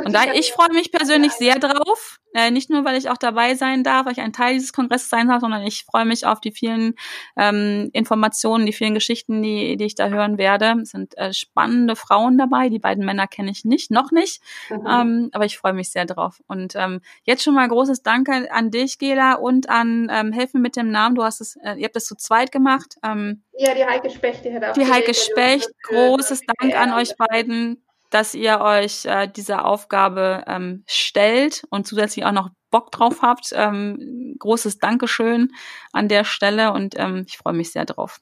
Und da ich freue mich persönlich sehr drauf. Äh, nicht nur, weil ich auch dabei sein darf, weil ich ein Teil dieses Kongresses sein darf, sondern ich freue mich auf die vielen ähm, Informationen, die vielen Geschichten, die, die ich da hören werde. Es sind äh, spannende Frauen dabei. Die beiden Männer kenne ich nicht, noch nicht. Mhm. Ähm, aber ich freue mich sehr drauf. Und ähm, jetzt schon mal großes Danke an dich, Gela, und an ähm, Helfen mit dem Namen. Du hast es, äh, ihr habt es zu zweit gemacht. Ähm, ja, die Heike Specht, die hat auch. Die Heike Specht, großes Dank an euch beiden dass ihr euch äh, dieser Aufgabe ähm, stellt und zusätzlich auch noch Bock drauf habt. Ähm, großes Dankeschön an der Stelle und ähm, ich freue mich sehr drauf.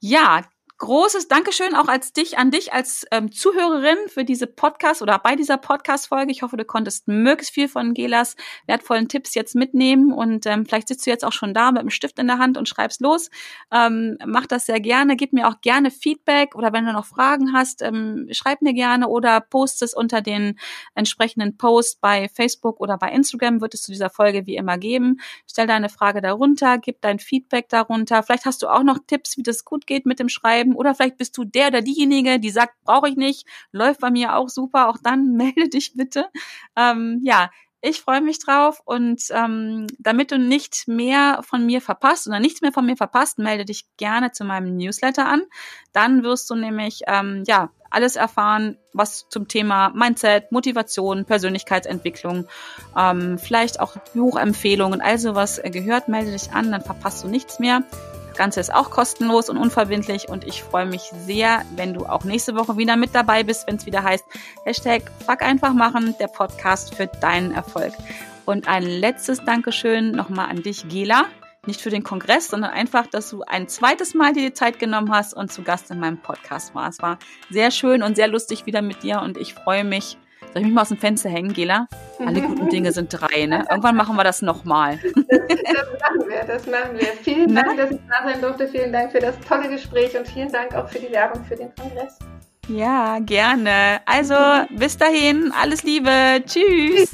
Ja, großes Dankeschön auch als dich, an dich als ähm, Zuhörerin für diese Podcast oder bei dieser Podcast-Folge. Ich hoffe, du konntest möglichst viel von Gelas wertvollen Tipps jetzt mitnehmen und ähm, vielleicht sitzt du jetzt auch schon da mit einem Stift in der Hand und schreibst los. Ähm, mach das sehr gerne. Gib mir auch gerne Feedback oder wenn du noch Fragen hast, ähm, schreib mir gerne oder post es unter den entsprechenden Post bei Facebook oder bei Instagram wird es zu dieser Folge wie immer geben. Stell deine Frage darunter, gib dein Feedback darunter. Vielleicht hast du auch noch Tipps, wie das gut geht mit dem Schreiben oder vielleicht bist du der oder diejenige, die sagt, brauche ich nicht, läuft bei mir auch super. Auch dann (laughs) melde dich bitte. Ähm, ja, ich freue mich drauf und ähm, damit du nicht mehr von mir verpasst oder nichts mehr von mir verpasst, melde dich gerne zu meinem Newsletter an. Dann wirst du nämlich ähm, ja alles erfahren, was zum Thema Mindset, Motivation, Persönlichkeitsentwicklung, ähm, vielleicht auch Buchempfehlungen, also was gehört. Melde dich an, dann verpasst du nichts mehr. Ganze ist auch kostenlos und unverbindlich und ich freue mich sehr, wenn du auch nächste Woche wieder mit dabei bist, wenn es wieder heißt Hashtag Fuck einfach machen, der Podcast für deinen Erfolg. Und ein letztes Dankeschön nochmal an dich, Gela. Nicht für den Kongress, sondern einfach, dass du ein zweites Mal dir die Zeit genommen hast und zu Gast in meinem Podcast warst. Es war sehr schön und sehr lustig wieder mit dir und ich freue mich, soll ich mich mal aus dem Fenster hängen, Gela? Alle guten Dinge sind drei, ne? Irgendwann machen wir das nochmal. Das, das machen wir, das machen wir. Vielen Dank, dass ich da sein durfte. Vielen Dank für das tolle Gespräch und vielen Dank auch für die Werbung für den Kongress. Ja, gerne. Also, bis dahin, alles Liebe. Tschüss.